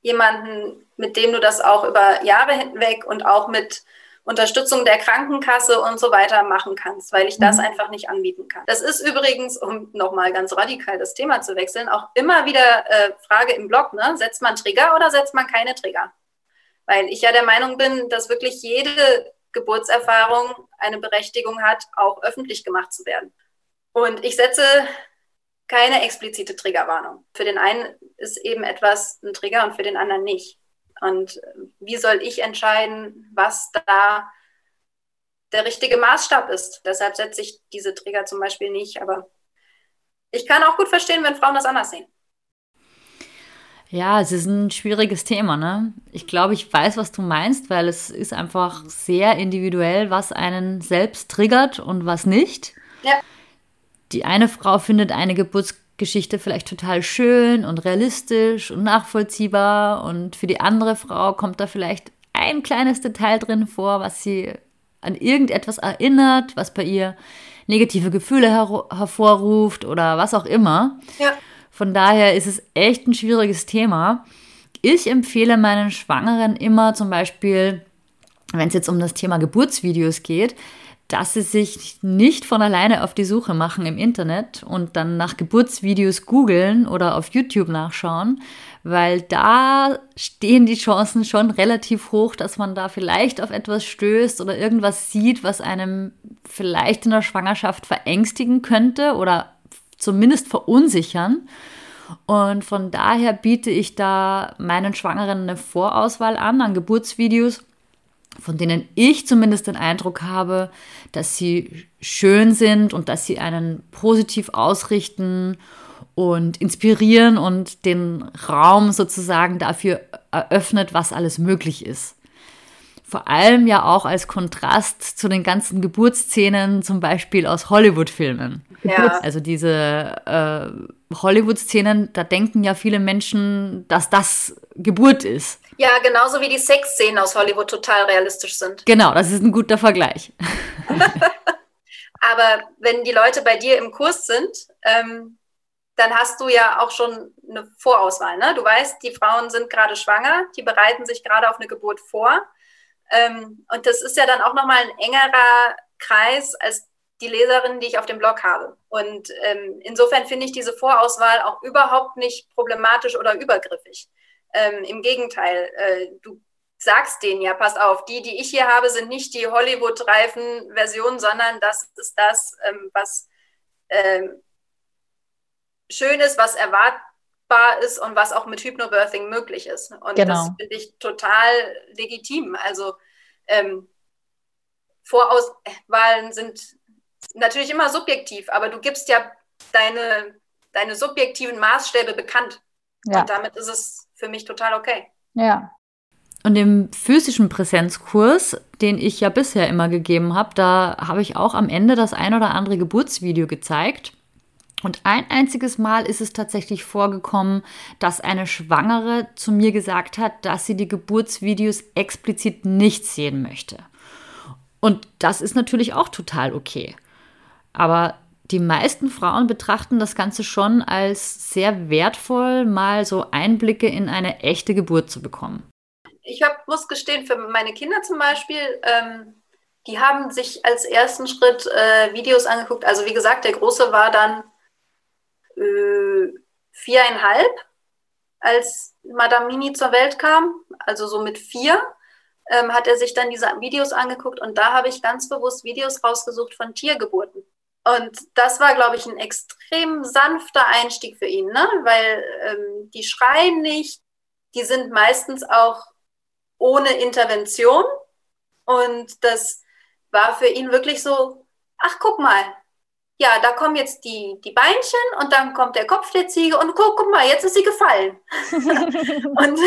jemanden, mit dem du das auch über Jahre hinweg und auch mit Unterstützung der Krankenkasse und so weiter machen kannst, weil ich das mhm. einfach nicht anbieten kann. Das ist übrigens, um nochmal ganz radikal das Thema zu wechseln, auch immer wieder äh, Frage im Blog, ne? setzt man Trigger oder setzt man keine Trigger? Weil ich ja der Meinung bin, dass wirklich jede Geburtserfahrung eine Berechtigung hat, auch öffentlich gemacht zu werden. Und ich setze keine explizite Triggerwarnung. Für den einen ist eben etwas ein Trigger und für den anderen nicht. Und wie soll ich entscheiden, was da der richtige Maßstab ist? Deshalb setze ich diese Trigger zum Beispiel nicht. Aber ich kann auch gut verstehen, wenn Frauen das anders sehen. Ja, es ist ein schwieriges Thema, ne? Ich glaube, ich weiß, was du meinst, weil es ist einfach sehr individuell, was einen selbst triggert und was nicht. Ja. Die eine Frau findet eine Geburtsgeschichte vielleicht total schön und realistisch und nachvollziehbar und für die andere Frau kommt da vielleicht ein kleines Detail drin vor, was sie an irgendetwas erinnert, was bei ihr negative Gefühle her hervorruft oder was auch immer. Ja. Von daher ist es echt ein schwieriges Thema. Ich empfehle meinen Schwangeren immer zum Beispiel, wenn es jetzt um das Thema Geburtsvideos geht, dass sie sich nicht von alleine auf die Suche machen im Internet und dann nach Geburtsvideos googeln oder auf YouTube nachschauen, weil da stehen die Chancen schon relativ hoch, dass man da vielleicht auf etwas stößt oder irgendwas sieht, was einem vielleicht in der Schwangerschaft verängstigen könnte oder zumindest verunsichern. Und von daher biete ich da meinen Schwangeren eine Vorauswahl an an Geburtsvideos, von denen ich zumindest den Eindruck habe, dass sie schön sind und dass sie einen positiv ausrichten und inspirieren und den Raum sozusagen dafür eröffnet, was alles möglich ist vor allem ja auch als Kontrast zu den ganzen Geburtsszenen, zum Beispiel aus Hollywood-Filmen. Ja. Also diese äh, Hollywood-Szenen, da denken ja viele Menschen, dass das Geburt ist. Ja, genauso wie die Sexszenen aus Hollywood total realistisch sind. Genau, das ist ein guter Vergleich. Aber wenn die Leute bei dir im Kurs sind, ähm, dann hast du ja auch schon eine Vorauswahl. Ne? Du weißt, die Frauen sind gerade schwanger, die bereiten sich gerade auf eine Geburt vor. Ähm, und das ist ja dann auch nochmal ein engerer Kreis als die Leserinnen, die ich auf dem Blog habe. Und ähm, insofern finde ich diese Vorauswahl auch überhaupt nicht problematisch oder übergriffig. Ähm, Im Gegenteil, äh, du sagst denen ja, pass auf, die, die ich hier habe, sind nicht die Hollywood-reifen Versionen, sondern das ist das, ähm, was ähm, schön ist, was erwartet machbar ist und was auch mit Hypnobirthing möglich ist. Und genau. das finde ich total legitim. Also ähm, Vorauswahlen sind natürlich immer subjektiv, aber du gibst ja deine, deine subjektiven Maßstäbe bekannt. Ja. Und damit ist es für mich total okay. Ja. Und im physischen Präsenzkurs, den ich ja bisher immer gegeben habe, da habe ich auch am Ende das ein oder andere Geburtsvideo gezeigt. Und ein einziges Mal ist es tatsächlich vorgekommen, dass eine Schwangere zu mir gesagt hat, dass sie die Geburtsvideos explizit nicht sehen möchte. Und das ist natürlich auch total okay. Aber die meisten Frauen betrachten das Ganze schon als sehr wertvoll, mal so Einblicke in eine echte Geburt zu bekommen. Ich hab, muss gestehen, für meine Kinder zum Beispiel, ähm, die haben sich als ersten Schritt äh, Videos angeguckt. Also wie gesagt, der Große war dann äh, viereinhalb, als Madame Mini zur Welt kam, also so mit vier, ähm, hat er sich dann diese Videos angeguckt und da habe ich ganz bewusst Videos rausgesucht von Tiergeburten. Und das war, glaube ich, ein extrem sanfter Einstieg für ihn, ne? weil ähm, die schreien nicht, die sind meistens auch ohne Intervention. Und das war für ihn wirklich so, ach guck mal, ja, da kommen jetzt die, die Beinchen und dann kommt der Kopf der Ziege und guck, guck mal, jetzt ist sie gefallen. und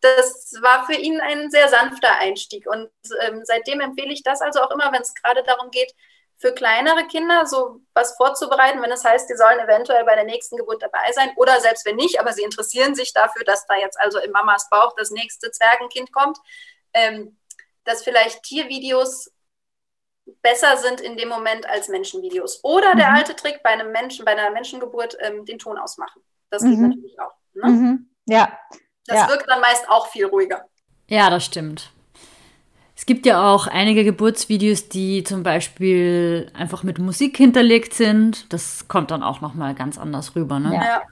das war für ihn ein sehr sanfter Einstieg. Und ähm, seitdem empfehle ich das also auch immer, wenn es gerade darum geht, für kleinere Kinder so was vorzubereiten, wenn es heißt, die sollen eventuell bei der nächsten Geburt dabei sein oder selbst wenn nicht, aber sie interessieren sich dafür, dass da jetzt also in Mamas Bauch das nächste Zwergenkind kommt, ähm, dass vielleicht Tiervideos besser sind in dem Moment als Menschenvideos. Oder der mhm. alte Trick bei einem Menschen, bei einer Menschengeburt, ähm, den Ton ausmachen. Das geht mhm. natürlich auch. Ne? Mhm. Ja. Das ja. wirkt dann meist auch viel ruhiger. Ja, das stimmt. Es gibt ja auch einige Geburtsvideos, die zum Beispiel einfach mit Musik hinterlegt sind. Das kommt dann auch nochmal ganz anders rüber. Ne? Ja.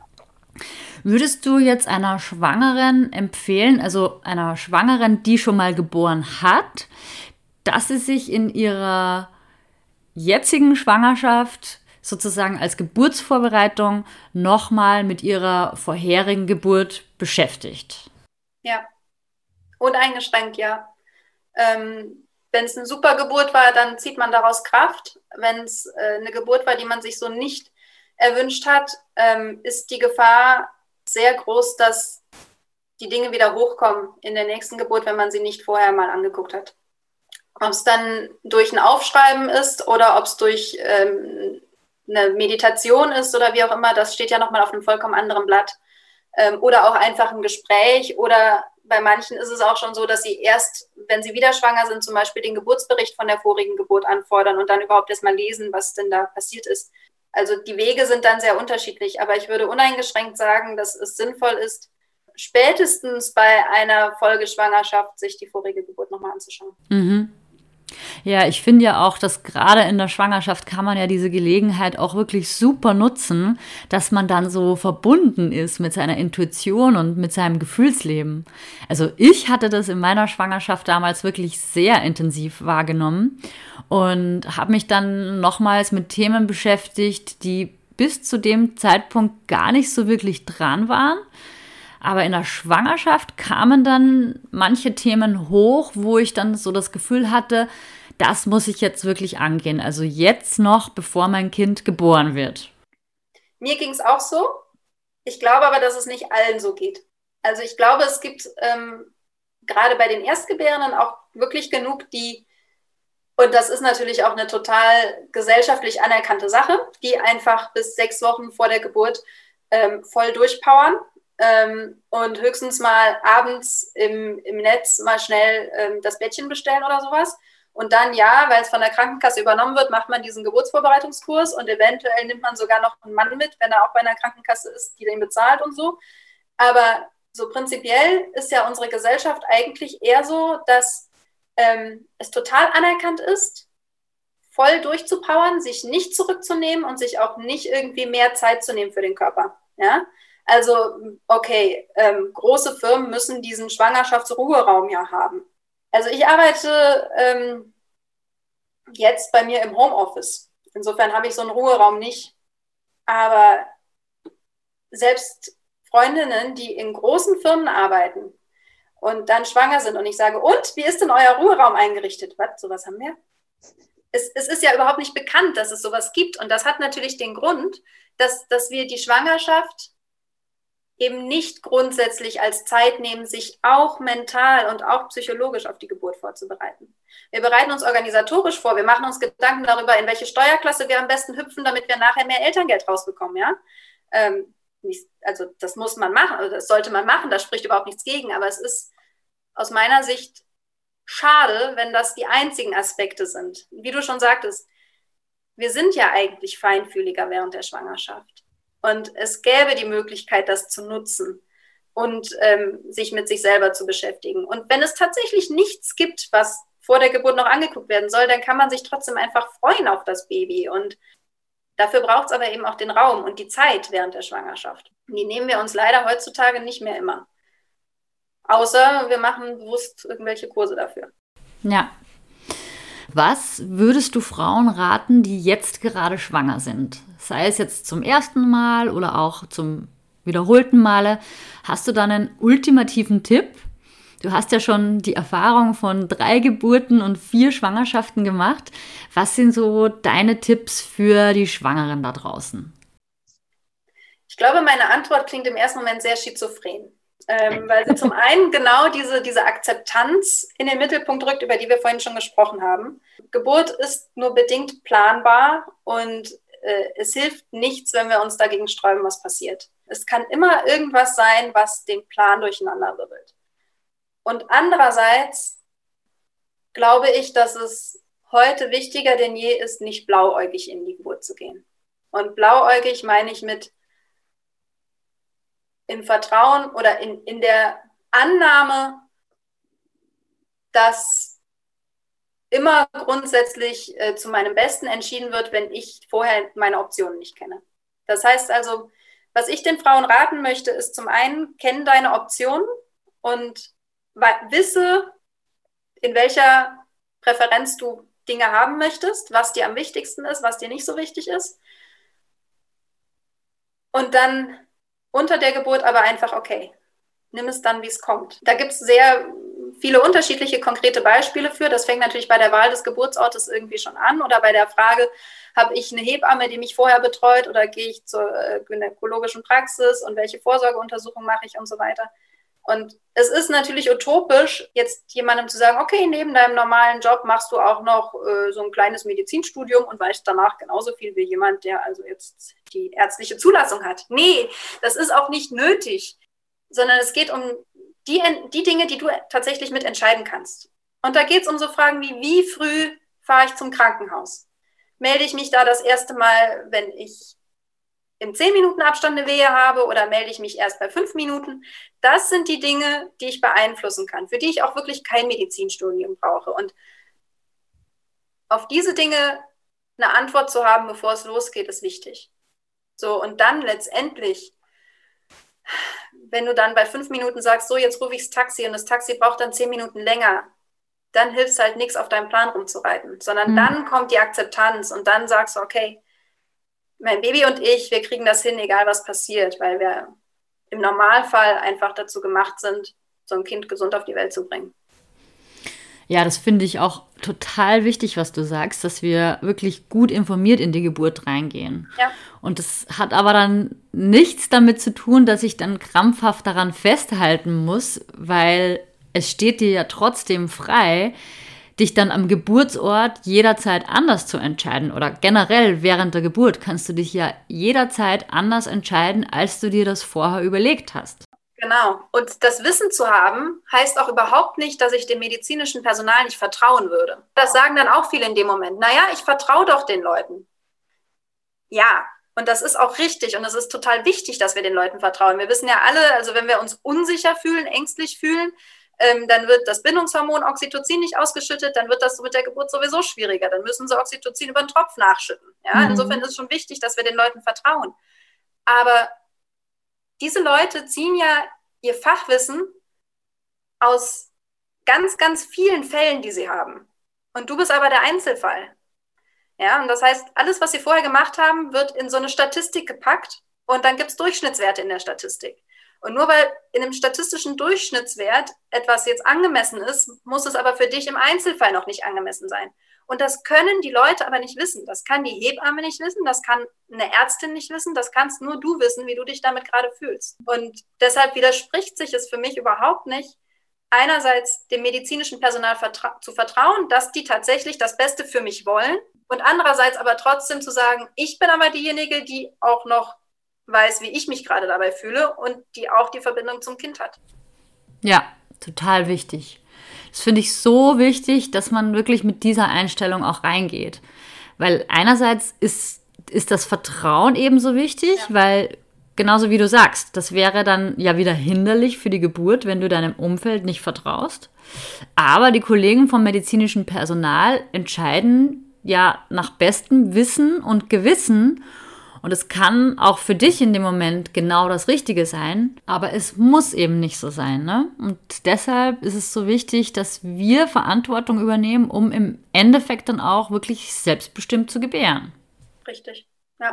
Würdest du jetzt einer Schwangeren empfehlen, also einer Schwangeren, die schon mal geboren hat, dass sie sich in ihrer jetzigen Schwangerschaft sozusagen als Geburtsvorbereitung nochmal mit ihrer vorherigen Geburt beschäftigt. Ja, uneingeschränkt, ja. Ähm, Wenn es eine super Geburt war, dann zieht man daraus Kraft. Wenn es äh, eine Geburt war, die man sich so nicht erwünscht hat, ähm, ist die Gefahr sehr groß, dass die Dinge wieder hochkommen in der nächsten Geburt, wenn man sie nicht vorher mal angeguckt hat. Ob es dann durch ein Aufschreiben ist oder ob es durch ähm, eine Meditation ist oder wie auch immer, das steht ja nochmal auf einem vollkommen anderen Blatt. Ähm, oder auch einfach ein Gespräch oder bei manchen ist es auch schon so, dass sie erst, wenn sie wieder schwanger sind, zum Beispiel den Geburtsbericht von der vorigen Geburt anfordern und dann überhaupt erst mal lesen, was denn da passiert ist. Also die Wege sind dann sehr unterschiedlich, aber ich würde uneingeschränkt sagen, dass es sinnvoll ist, spätestens bei einer Folgeschwangerschaft sich die vorige Geburt nochmal anzuschauen. Mhm. Ja, ich finde ja auch, dass gerade in der Schwangerschaft kann man ja diese Gelegenheit auch wirklich super nutzen, dass man dann so verbunden ist mit seiner Intuition und mit seinem Gefühlsleben. Also ich hatte das in meiner Schwangerschaft damals wirklich sehr intensiv wahrgenommen und habe mich dann nochmals mit Themen beschäftigt, die bis zu dem Zeitpunkt gar nicht so wirklich dran waren. Aber in der Schwangerschaft kamen dann manche Themen hoch, wo ich dann so das Gefühl hatte, das muss ich jetzt wirklich angehen. Also jetzt noch, bevor mein Kind geboren wird. Mir ging es auch so. Ich glaube aber, dass es nicht allen so geht. Also ich glaube, es gibt ähm, gerade bei den Erstgebärenden auch wirklich genug, die, und das ist natürlich auch eine total gesellschaftlich anerkannte Sache, die einfach bis sechs Wochen vor der Geburt ähm, voll durchpowern ähm, und höchstens mal abends im, im Netz mal schnell ähm, das Bettchen bestellen oder sowas. Und dann, ja, weil es von der Krankenkasse übernommen wird, macht man diesen Geburtsvorbereitungskurs und eventuell nimmt man sogar noch einen Mann mit, wenn er auch bei einer Krankenkasse ist, die den bezahlt und so. Aber so prinzipiell ist ja unsere Gesellschaft eigentlich eher so, dass ähm, es total anerkannt ist, voll durchzupowern, sich nicht zurückzunehmen und sich auch nicht irgendwie mehr Zeit zu nehmen für den Körper. Ja? Also, okay, ähm, große Firmen müssen diesen Schwangerschaftsruheraum ja haben. Also ich arbeite ähm, jetzt bei mir im Homeoffice. Insofern habe ich so einen Ruheraum nicht. Aber selbst Freundinnen, die in großen Firmen arbeiten und dann schwanger sind und ich sage, und wie ist denn euer Ruheraum eingerichtet? Was, sowas haben wir? Es, es, ist ja überhaupt nicht bekannt, dass es sowas gibt. Und das hat natürlich den Grund, dass, dass wir die Schwangerschaft eben nicht grundsätzlich als Zeit nehmen, sich auch mental und auch psychologisch auf die Geburt vorzubereiten. Wir bereiten uns organisatorisch vor, wir machen uns Gedanken darüber, in welche Steuerklasse wir am besten hüpfen, damit wir nachher mehr Elterngeld rausbekommen, ja. Ähm, nicht, also das muss man machen, also das sollte man machen, da spricht überhaupt nichts gegen, aber es ist aus meiner Sicht schade, wenn das die einzigen Aspekte sind. Wie du schon sagtest, wir sind ja eigentlich feinfühliger während der Schwangerschaft. Und es gäbe die Möglichkeit, das zu nutzen und ähm, sich mit sich selber zu beschäftigen. Und wenn es tatsächlich nichts gibt, was vor der Geburt noch angeguckt werden soll, dann kann man sich trotzdem einfach freuen auf das Baby. Und dafür braucht es aber eben auch den Raum und die Zeit während der Schwangerschaft. Die nehmen wir uns leider heutzutage nicht mehr immer. Außer wir machen bewusst irgendwelche Kurse dafür. Ja, was würdest du Frauen raten, die jetzt gerade schwanger sind? Sei es jetzt zum ersten Mal oder auch zum wiederholten Male. Hast du da einen ultimativen Tipp? Du hast ja schon die Erfahrung von drei Geburten und vier Schwangerschaften gemacht. Was sind so deine Tipps für die Schwangeren da draußen? Ich glaube, meine Antwort klingt im ersten Moment sehr schizophren ähm, weil sie zum einen genau diese, diese Akzeptanz in den Mittelpunkt rückt, über die wir vorhin schon gesprochen haben. Geburt ist nur bedingt planbar und äh, es hilft nichts, wenn wir uns dagegen sträuben, was passiert. Es kann immer irgendwas sein, was den Plan durcheinander wirbelt. Und andererseits glaube ich, dass es heute wichtiger denn je ist, nicht blauäugig in die Geburt zu gehen. Und blauäugig meine ich mit im Vertrauen oder in, in der Annahme, dass immer grundsätzlich äh, zu meinem Besten entschieden wird, wenn ich vorher meine Optionen nicht kenne. Das heißt also, was ich den Frauen raten möchte, ist zum einen, kenne deine Optionen und wisse, in welcher Präferenz du Dinge haben möchtest, was dir am wichtigsten ist, was dir nicht so wichtig ist. Und dann unter der Geburt aber einfach, okay, nimm es dann, wie es kommt. Da gibt es sehr viele unterschiedliche konkrete Beispiele für. Das fängt natürlich bei der Wahl des Geburtsortes irgendwie schon an oder bei der Frage, habe ich eine Hebamme, die mich vorher betreut oder gehe ich zur äh, gynäkologischen Praxis und welche Vorsorgeuntersuchung mache ich und so weiter. Und es ist natürlich utopisch, jetzt jemandem zu sagen, okay, neben deinem normalen Job machst du auch noch äh, so ein kleines Medizinstudium und weißt danach genauso viel wie jemand, der also jetzt die ärztliche Zulassung hat. Nee, das ist auch nicht nötig, sondern es geht um die, die Dinge, die du tatsächlich mitentscheiden kannst. Und da geht es um so Fragen wie, wie früh fahre ich zum Krankenhaus? Melde ich mich da das erste Mal, wenn ich im 10 Minuten Abstand eine Wehe habe oder melde ich mich erst bei 5 Minuten. Das sind die Dinge, die ich beeinflussen kann, für die ich auch wirklich kein Medizinstudium brauche. Und auf diese Dinge eine Antwort zu haben, bevor es losgeht, ist wichtig. So, und dann letztendlich, wenn du dann bei fünf Minuten sagst, so, jetzt rufe ich das Taxi und das Taxi braucht dann zehn Minuten länger, dann hilft halt nichts, auf deinem Plan rumzureiten, sondern mhm. dann kommt die Akzeptanz und dann sagst du, okay, mein Baby und ich, wir kriegen das hin, egal was passiert, weil wir im Normalfall einfach dazu gemacht sind, so ein Kind gesund auf die Welt zu bringen. Ja, das finde ich auch total wichtig, was du sagst, dass wir wirklich gut informiert in die Geburt reingehen. Ja. Und das hat aber dann nichts damit zu tun, dass ich dann krampfhaft daran festhalten muss, weil es steht dir ja trotzdem frei, dich dann am Geburtsort jederzeit anders zu entscheiden oder generell während der Geburt kannst du dich ja jederzeit anders entscheiden, als du dir das vorher überlegt hast. Genau. Und das Wissen zu haben, heißt auch überhaupt nicht, dass ich dem medizinischen Personal nicht vertrauen würde. Das sagen dann auch viele in dem Moment. Naja, ich vertraue doch den Leuten. Ja, und das ist auch richtig und es ist total wichtig, dass wir den Leuten vertrauen. Wir wissen ja alle, also wenn wir uns unsicher fühlen, ängstlich fühlen, ähm, dann wird das Bindungshormon Oxytocin nicht ausgeschüttet, dann wird das mit der Geburt sowieso schwieriger. Dann müssen sie Oxytocin über den Tropf nachschütten. Ja? Mhm. Insofern ist es schon wichtig, dass wir den Leuten vertrauen. Aber diese Leute ziehen ja ihr Fachwissen aus ganz, ganz vielen Fällen, die sie haben. Und du bist aber der Einzelfall. Ja, und das heißt, alles, was sie vorher gemacht haben, wird in so eine Statistik gepackt und dann gibt es Durchschnittswerte in der Statistik. Und nur weil in einem statistischen Durchschnittswert etwas jetzt angemessen ist, muss es aber für dich im Einzelfall noch nicht angemessen sein. Und das können die Leute aber nicht wissen. Das kann die Hebamme nicht wissen, das kann eine Ärztin nicht wissen, das kannst nur du wissen, wie du dich damit gerade fühlst. Und deshalb widerspricht sich es für mich überhaupt nicht, einerseits dem medizinischen Personal vertra zu vertrauen, dass die tatsächlich das Beste für mich wollen und andererseits aber trotzdem zu sagen, ich bin aber diejenige, die auch noch weiß, wie ich mich gerade dabei fühle und die auch die Verbindung zum Kind hat. Ja, total wichtig. Das finde ich so wichtig, dass man wirklich mit dieser Einstellung auch reingeht. Weil einerseits ist, ist das Vertrauen ebenso wichtig, ja. weil genauso wie du sagst, das wäre dann ja wieder hinderlich für die Geburt, wenn du deinem Umfeld nicht vertraust. Aber die Kollegen vom medizinischen Personal entscheiden ja nach bestem Wissen und Gewissen und es kann auch für dich in dem Moment genau das Richtige sein, aber es muss eben nicht so sein. Ne? Und deshalb ist es so wichtig, dass wir Verantwortung übernehmen, um im Endeffekt dann auch wirklich selbstbestimmt zu gebären. Richtig, ja.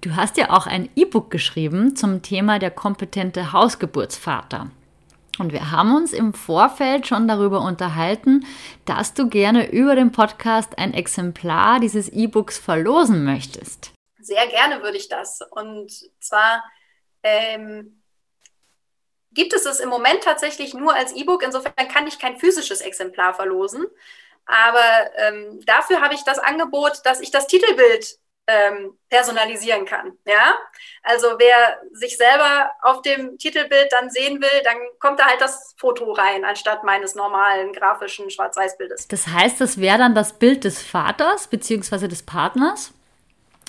Du hast ja auch ein E-Book geschrieben zum Thema der kompetente Hausgeburtsvater. Und wir haben uns im Vorfeld schon darüber unterhalten, dass du gerne über den Podcast ein Exemplar dieses E-Books verlosen möchtest. Sehr gerne würde ich das. Und zwar ähm, gibt es es im Moment tatsächlich nur als E-Book. Insofern kann ich kein physisches Exemplar verlosen. Aber ähm, dafür habe ich das Angebot, dass ich das Titelbild ähm, personalisieren kann. Ja, also wer sich selber auf dem Titelbild dann sehen will, dann kommt da halt das Foto rein, anstatt meines normalen grafischen Schwarz-Weiß-Bildes. Das heißt, das wäre dann das Bild des Vaters bzw. des Partners?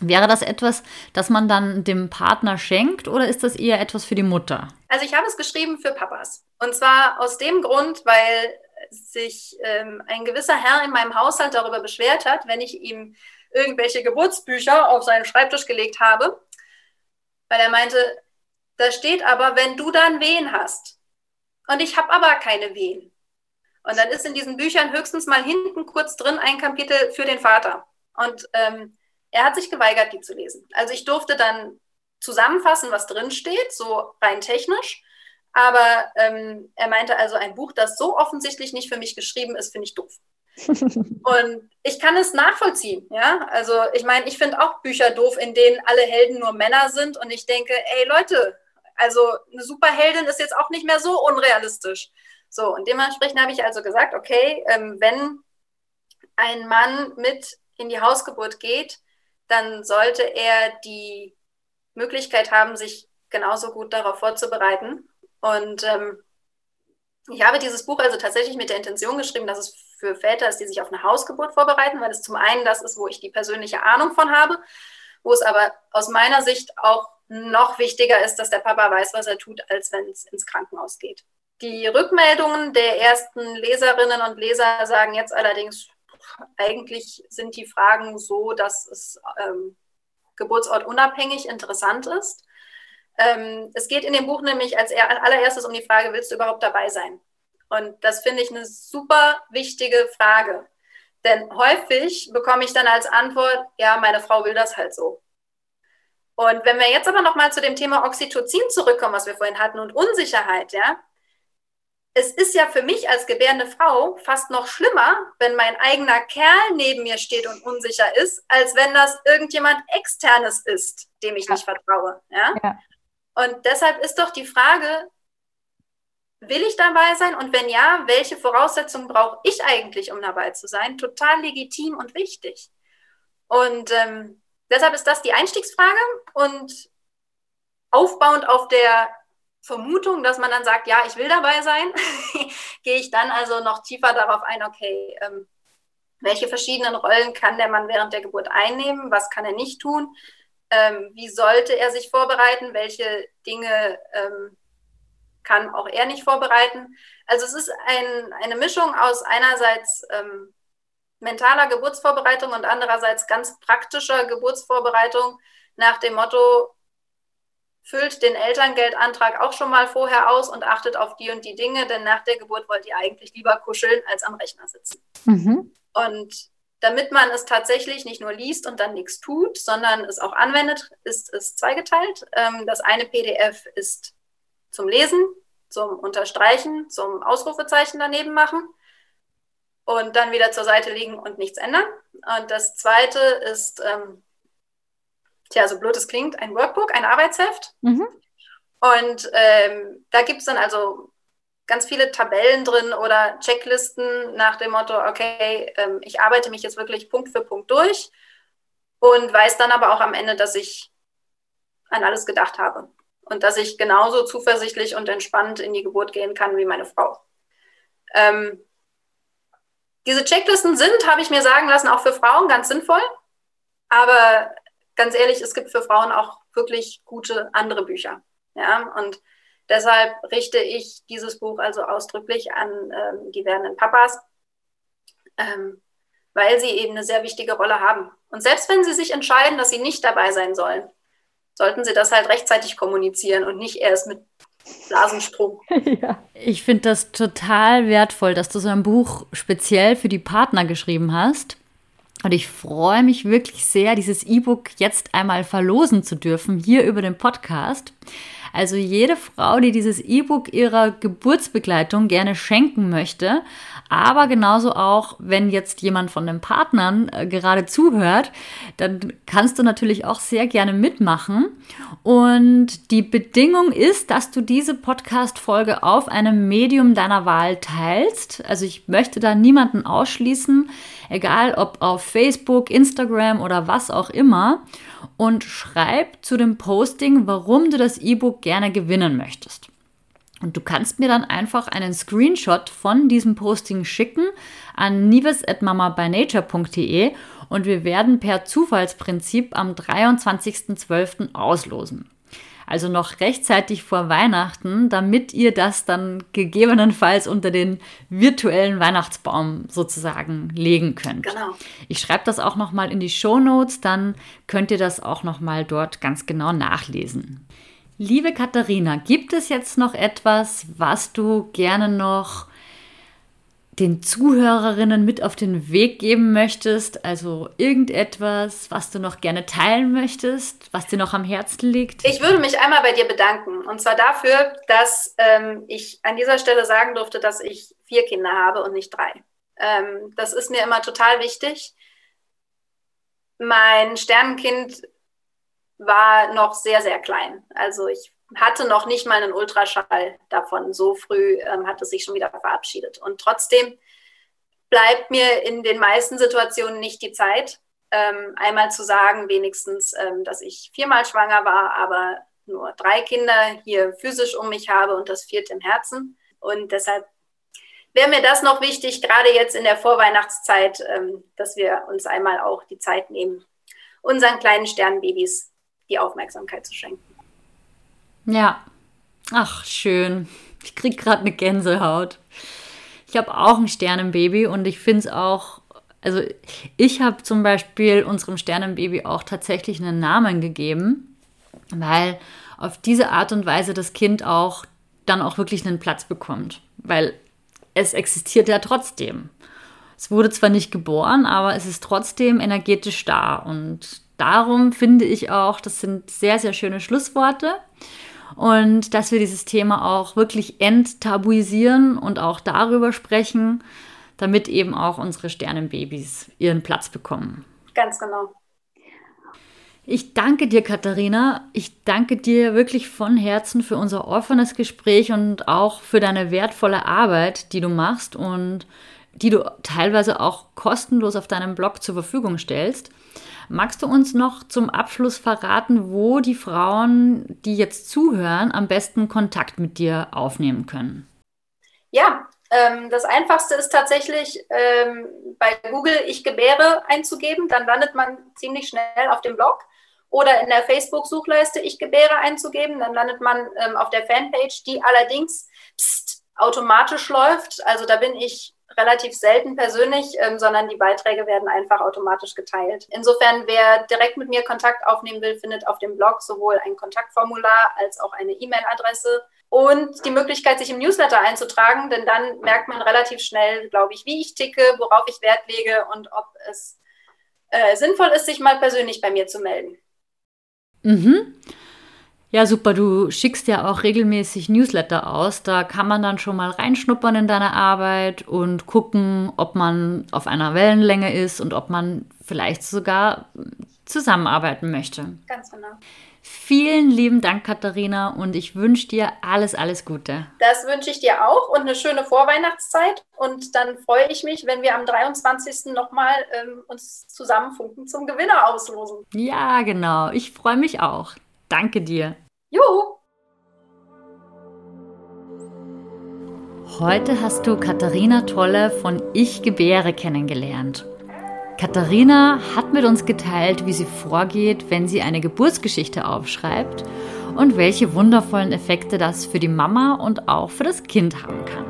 Wäre das etwas, das man dann dem Partner schenkt oder ist das eher etwas für die Mutter? Also ich habe es geschrieben für Papas. Und zwar aus dem Grund, weil sich ähm, ein gewisser Herr in meinem Haushalt darüber beschwert hat, wenn ich ihm irgendwelche Geburtsbücher auf seinen Schreibtisch gelegt habe, weil er meinte, da steht aber, wenn du dann Wehen hast. Und ich habe aber keine Wehen. Und dann ist in diesen Büchern höchstens mal hinten kurz drin ein Kapitel für den Vater. Und ähm, er hat sich geweigert, die zu lesen. Also ich durfte dann zusammenfassen, was drin steht, so rein technisch. Aber ähm, er meinte also, ein Buch, das so offensichtlich nicht für mich geschrieben ist, finde ich doof. und ich kann es nachvollziehen, ja. Also ich meine, ich finde auch Bücher doof, in denen alle Helden nur Männer sind und ich denke, ey Leute, also eine Superheldin ist jetzt auch nicht mehr so unrealistisch. So, und dementsprechend habe ich also gesagt, okay, ähm, wenn ein Mann mit in die Hausgeburt geht, dann sollte er die Möglichkeit haben, sich genauso gut darauf vorzubereiten. Und ähm, ich habe dieses Buch also tatsächlich mit der Intention geschrieben, dass es für Väter ist, die sich auf eine Hausgeburt vorbereiten, weil es zum einen das ist, wo ich die persönliche Ahnung von habe, wo es aber aus meiner Sicht auch noch wichtiger ist, dass der Papa weiß, was er tut, als wenn es ins Krankenhaus geht. Die Rückmeldungen der ersten Leserinnen und Leser sagen jetzt allerdings, eigentlich sind die Fragen so, dass es ähm, Geburtsort unabhängig interessant ist. Ähm, es geht in dem Buch nämlich als allererstes um die Frage, willst du überhaupt dabei sein? Und das finde ich eine super wichtige Frage. Denn häufig bekomme ich dann als Antwort, ja, meine Frau will das halt so. Und wenn wir jetzt aber nochmal zu dem Thema Oxytocin zurückkommen, was wir vorhin hatten, und Unsicherheit, ja, es ist ja für mich als gebärende Frau fast noch schlimmer, wenn mein eigener Kerl neben mir steht und unsicher ist, als wenn das irgendjemand externes ist, dem ich ja. nicht vertraue. Ja? ja? Und deshalb ist doch die Frage, will ich dabei sein? Und wenn ja, welche Voraussetzungen brauche ich eigentlich, um dabei zu sein? Total legitim und wichtig. Und ähm, deshalb ist das die Einstiegsfrage. Und aufbauend auf der Vermutung, dass man dann sagt, ja, ich will dabei sein, gehe ich dann also noch tiefer darauf ein, okay, ähm, welche verschiedenen Rollen kann der Mann während der Geburt einnehmen, was kann er nicht tun, ähm, wie sollte er sich vorbereiten, welche Dinge ähm, kann auch er nicht vorbereiten. Also es ist ein, eine Mischung aus einerseits ähm, mentaler Geburtsvorbereitung und andererseits ganz praktischer Geburtsvorbereitung nach dem Motto, füllt den Elterngeldantrag auch schon mal vorher aus und achtet auf die und die Dinge, denn nach der Geburt wollt ihr eigentlich lieber kuscheln als am Rechner sitzen. Mhm. Und damit man es tatsächlich nicht nur liest und dann nichts tut, sondern es auch anwendet, ist es zweigeteilt. Ähm, das eine PDF ist zum Lesen, zum Unterstreichen, zum Ausrufezeichen daneben machen und dann wieder zur Seite liegen und nichts ändern. Und das zweite ist ähm, tja, so blöd es klingt, ein Workbook, ein Arbeitsheft. Mhm. Und ähm, da gibt es dann also ganz viele Tabellen drin oder Checklisten nach dem Motto, okay, ähm, ich arbeite mich jetzt wirklich Punkt für Punkt durch und weiß dann aber auch am Ende, dass ich an alles gedacht habe und dass ich genauso zuversichtlich und entspannt in die Geburt gehen kann wie meine Frau. Ähm, diese Checklisten sind, habe ich mir sagen lassen, auch für Frauen ganz sinnvoll, aber ganz ehrlich, es gibt für Frauen auch wirklich gute andere Bücher. Ja, und deshalb richte ich dieses Buch also ausdrücklich an ähm, die werdenden Papas, ähm, weil sie eben eine sehr wichtige Rolle haben. Und selbst wenn sie sich entscheiden, dass sie nicht dabei sein sollen, sollten sie das halt rechtzeitig kommunizieren und nicht erst mit Blasensprung. Ja. Ich finde das total wertvoll, dass du so ein Buch speziell für die Partner geschrieben hast und ich freue mich wirklich sehr, dieses E-Book jetzt einmal verlosen zu dürfen, hier über den Podcast. Also jede Frau, die dieses E-Book ihrer Geburtsbegleitung gerne schenken möchte, aber genauso auch, wenn jetzt jemand von den Partnern äh, gerade zuhört, dann kannst du natürlich auch sehr gerne mitmachen. Und die Bedingung ist, dass du diese Podcast-Folge auf einem Medium deiner Wahl teilst. Also ich möchte da niemanden ausschließen, egal ob auf Facebook, Instagram oder was auch immer und schreib zu dem Posting, warum du das E-Book gerne gewinnen möchtest. Und du kannst mir dann einfach einen Screenshot von diesem Posting schicken an nives.mamabynature.de und wir werden per Zufallsprinzip am 23.12. auslosen also noch rechtzeitig vor Weihnachten, damit ihr das dann gegebenenfalls unter den virtuellen Weihnachtsbaum sozusagen legen könnt. Genau. Ich schreibe das auch noch mal in die Show Notes, dann könnt ihr das auch noch mal dort ganz genau nachlesen. Liebe Katharina, gibt es jetzt noch etwas, was du gerne noch den Zuhörerinnen mit auf den Weg geben möchtest? Also irgendetwas, was du noch gerne teilen möchtest, was dir noch am Herzen liegt? Ich würde mich einmal bei dir bedanken. Und zwar dafür, dass ähm, ich an dieser Stelle sagen durfte, dass ich vier Kinder habe und nicht drei. Ähm, das ist mir immer total wichtig. Mein Sternenkind war noch sehr, sehr klein. Also ich hatte noch nicht mal einen Ultraschall davon. So früh ähm, hat es sich schon wieder verabschiedet. Und trotzdem bleibt mir in den meisten Situationen nicht die Zeit, ähm, einmal zu sagen, wenigstens, ähm, dass ich viermal schwanger war, aber nur drei Kinder hier physisch um mich habe und das vierte im Herzen. Und deshalb wäre mir das noch wichtig, gerade jetzt in der Vorweihnachtszeit, ähm, dass wir uns einmal auch die Zeit nehmen, unseren kleinen Sternbabys die Aufmerksamkeit zu schenken. Ja. Ach, schön. Ich kriege gerade eine Gänsehaut. Ich habe auch ein Sternenbaby und ich finde es auch, also ich habe zum Beispiel unserem Sternenbaby auch tatsächlich einen Namen gegeben, weil auf diese Art und Weise das Kind auch dann auch wirklich einen Platz bekommt, weil es existiert ja trotzdem. Es wurde zwar nicht geboren, aber es ist trotzdem energetisch da und darum finde ich auch, das sind sehr, sehr schöne Schlussworte und dass wir dieses Thema auch wirklich enttabuisieren und auch darüber sprechen, damit eben auch unsere Sternenbabys ihren Platz bekommen. Ganz genau. Ich danke dir, Katharina. Ich danke dir wirklich von Herzen für unser offenes Gespräch und auch für deine wertvolle Arbeit, die du machst und die du teilweise auch kostenlos auf deinem Blog zur Verfügung stellst. Magst du uns noch zum Abschluss verraten, wo die Frauen, die jetzt zuhören, am besten Kontakt mit dir aufnehmen können? Ja, ähm, das Einfachste ist tatsächlich ähm, bei Google Ich gebäre einzugeben. Dann landet man ziemlich schnell auf dem Blog. Oder in der Facebook-Suchleiste Ich gebäre einzugeben. Dann landet man ähm, auf der Fanpage, die allerdings pst, automatisch läuft. Also da bin ich relativ selten persönlich, ähm, sondern die Beiträge werden einfach automatisch geteilt. Insofern, wer direkt mit mir Kontakt aufnehmen will, findet auf dem Blog sowohl ein Kontaktformular als auch eine E-Mail-Adresse und die Möglichkeit, sich im Newsletter einzutragen, denn dann merkt man relativ schnell, glaube ich, wie ich ticke, worauf ich Wert lege und ob es äh, sinnvoll ist, sich mal persönlich bei mir zu melden. Mhm. Ja, super. Du schickst ja auch regelmäßig Newsletter aus. Da kann man dann schon mal reinschnuppern in deine Arbeit und gucken, ob man auf einer Wellenlänge ist und ob man vielleicht sogar zusammenarbeiten möchte. Ganz genau. Vielen lieben Dank, Katharina, und ich wünsche dir alles, alles Gute. Das wünsche ich dir auch und eine schöne Vorweihnachtszeit. Und dann freue ich mich, wenn wir am 23. nochmal ähm, uns zusammenfunken zum Gewinner auslosen. Ja, genau. Ich freue mich auch. Danke dir. Juhu! Heute hast du Katharina Tolle von Ich Gebäre kennengelernt. Katharina hat mit uns geteilt, wie sie vorgeht, wenn sie eine Geburtsgeschichte aufschreibt und welche wundervollen Effekte das für die Mama und auch für das Kind haben kann.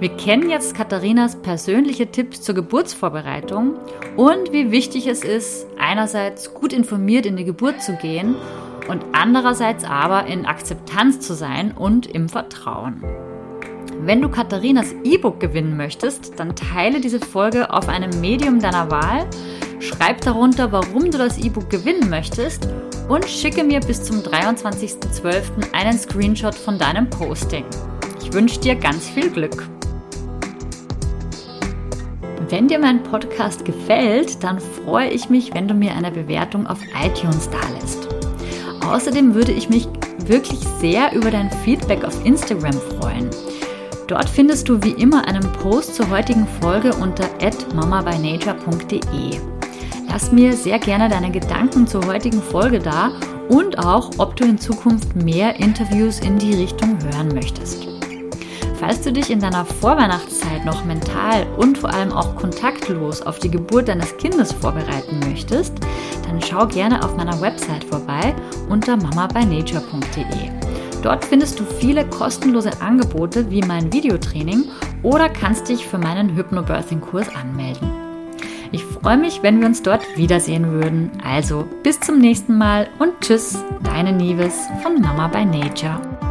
Wir kennen jetzt Katharinas persönliche Tipps zur Geburtsvorbereitung und wie wichtig es ist, einerseits gut informiert in die Geburt zu gehen und andererseits aber in Akzeptanz zu sein und im Vertrauen. Wenn du Katharinas E-Book gewinnen möchtest, dann teile diese Folge auf einem Medium deiner Wahl, schreib darunter, warum du das E-Book gewinnen möchtest und schicke mir bis zum 23.12. einen Screenshot von deinem Posting. Ich wünsche dir ganz viel Glück. Wenn dir mein Podcast gefällt, dann freue ich mich, wenn du mir eine Bewertung auf iTunes dalässt. Außerdem würde ich mich wirklich sehr über dein Feedback auf Instagram freuen. Dort findest du wie immer einen Post zur heutigen Folge unter mamabynature.de. Lass mir sehr gerne deine Gedanken zur heutigen Folge da und auch, ob du in Zukunft mehr Interviews in die Richtung hören möchtest. Falls du dich in deiner Vorweihnachtszeit noch mental und vor allem auch kontaktlos auf die Geburt deines Kindes vorbereiten möchtest, dann schau gerne auf meiner Website vorbei unter mamabynature.de. Dort findest du viele kostenlose Angebote wie mein Videotraining oder kannst dich für meinen Hypnobirthing-Kurs anmelden. Ich freue mich, wenn wir uns dort wiedersehen würden. Also bis zum nächsten Mal und tschüss, deine Nieves von Mama by Nature.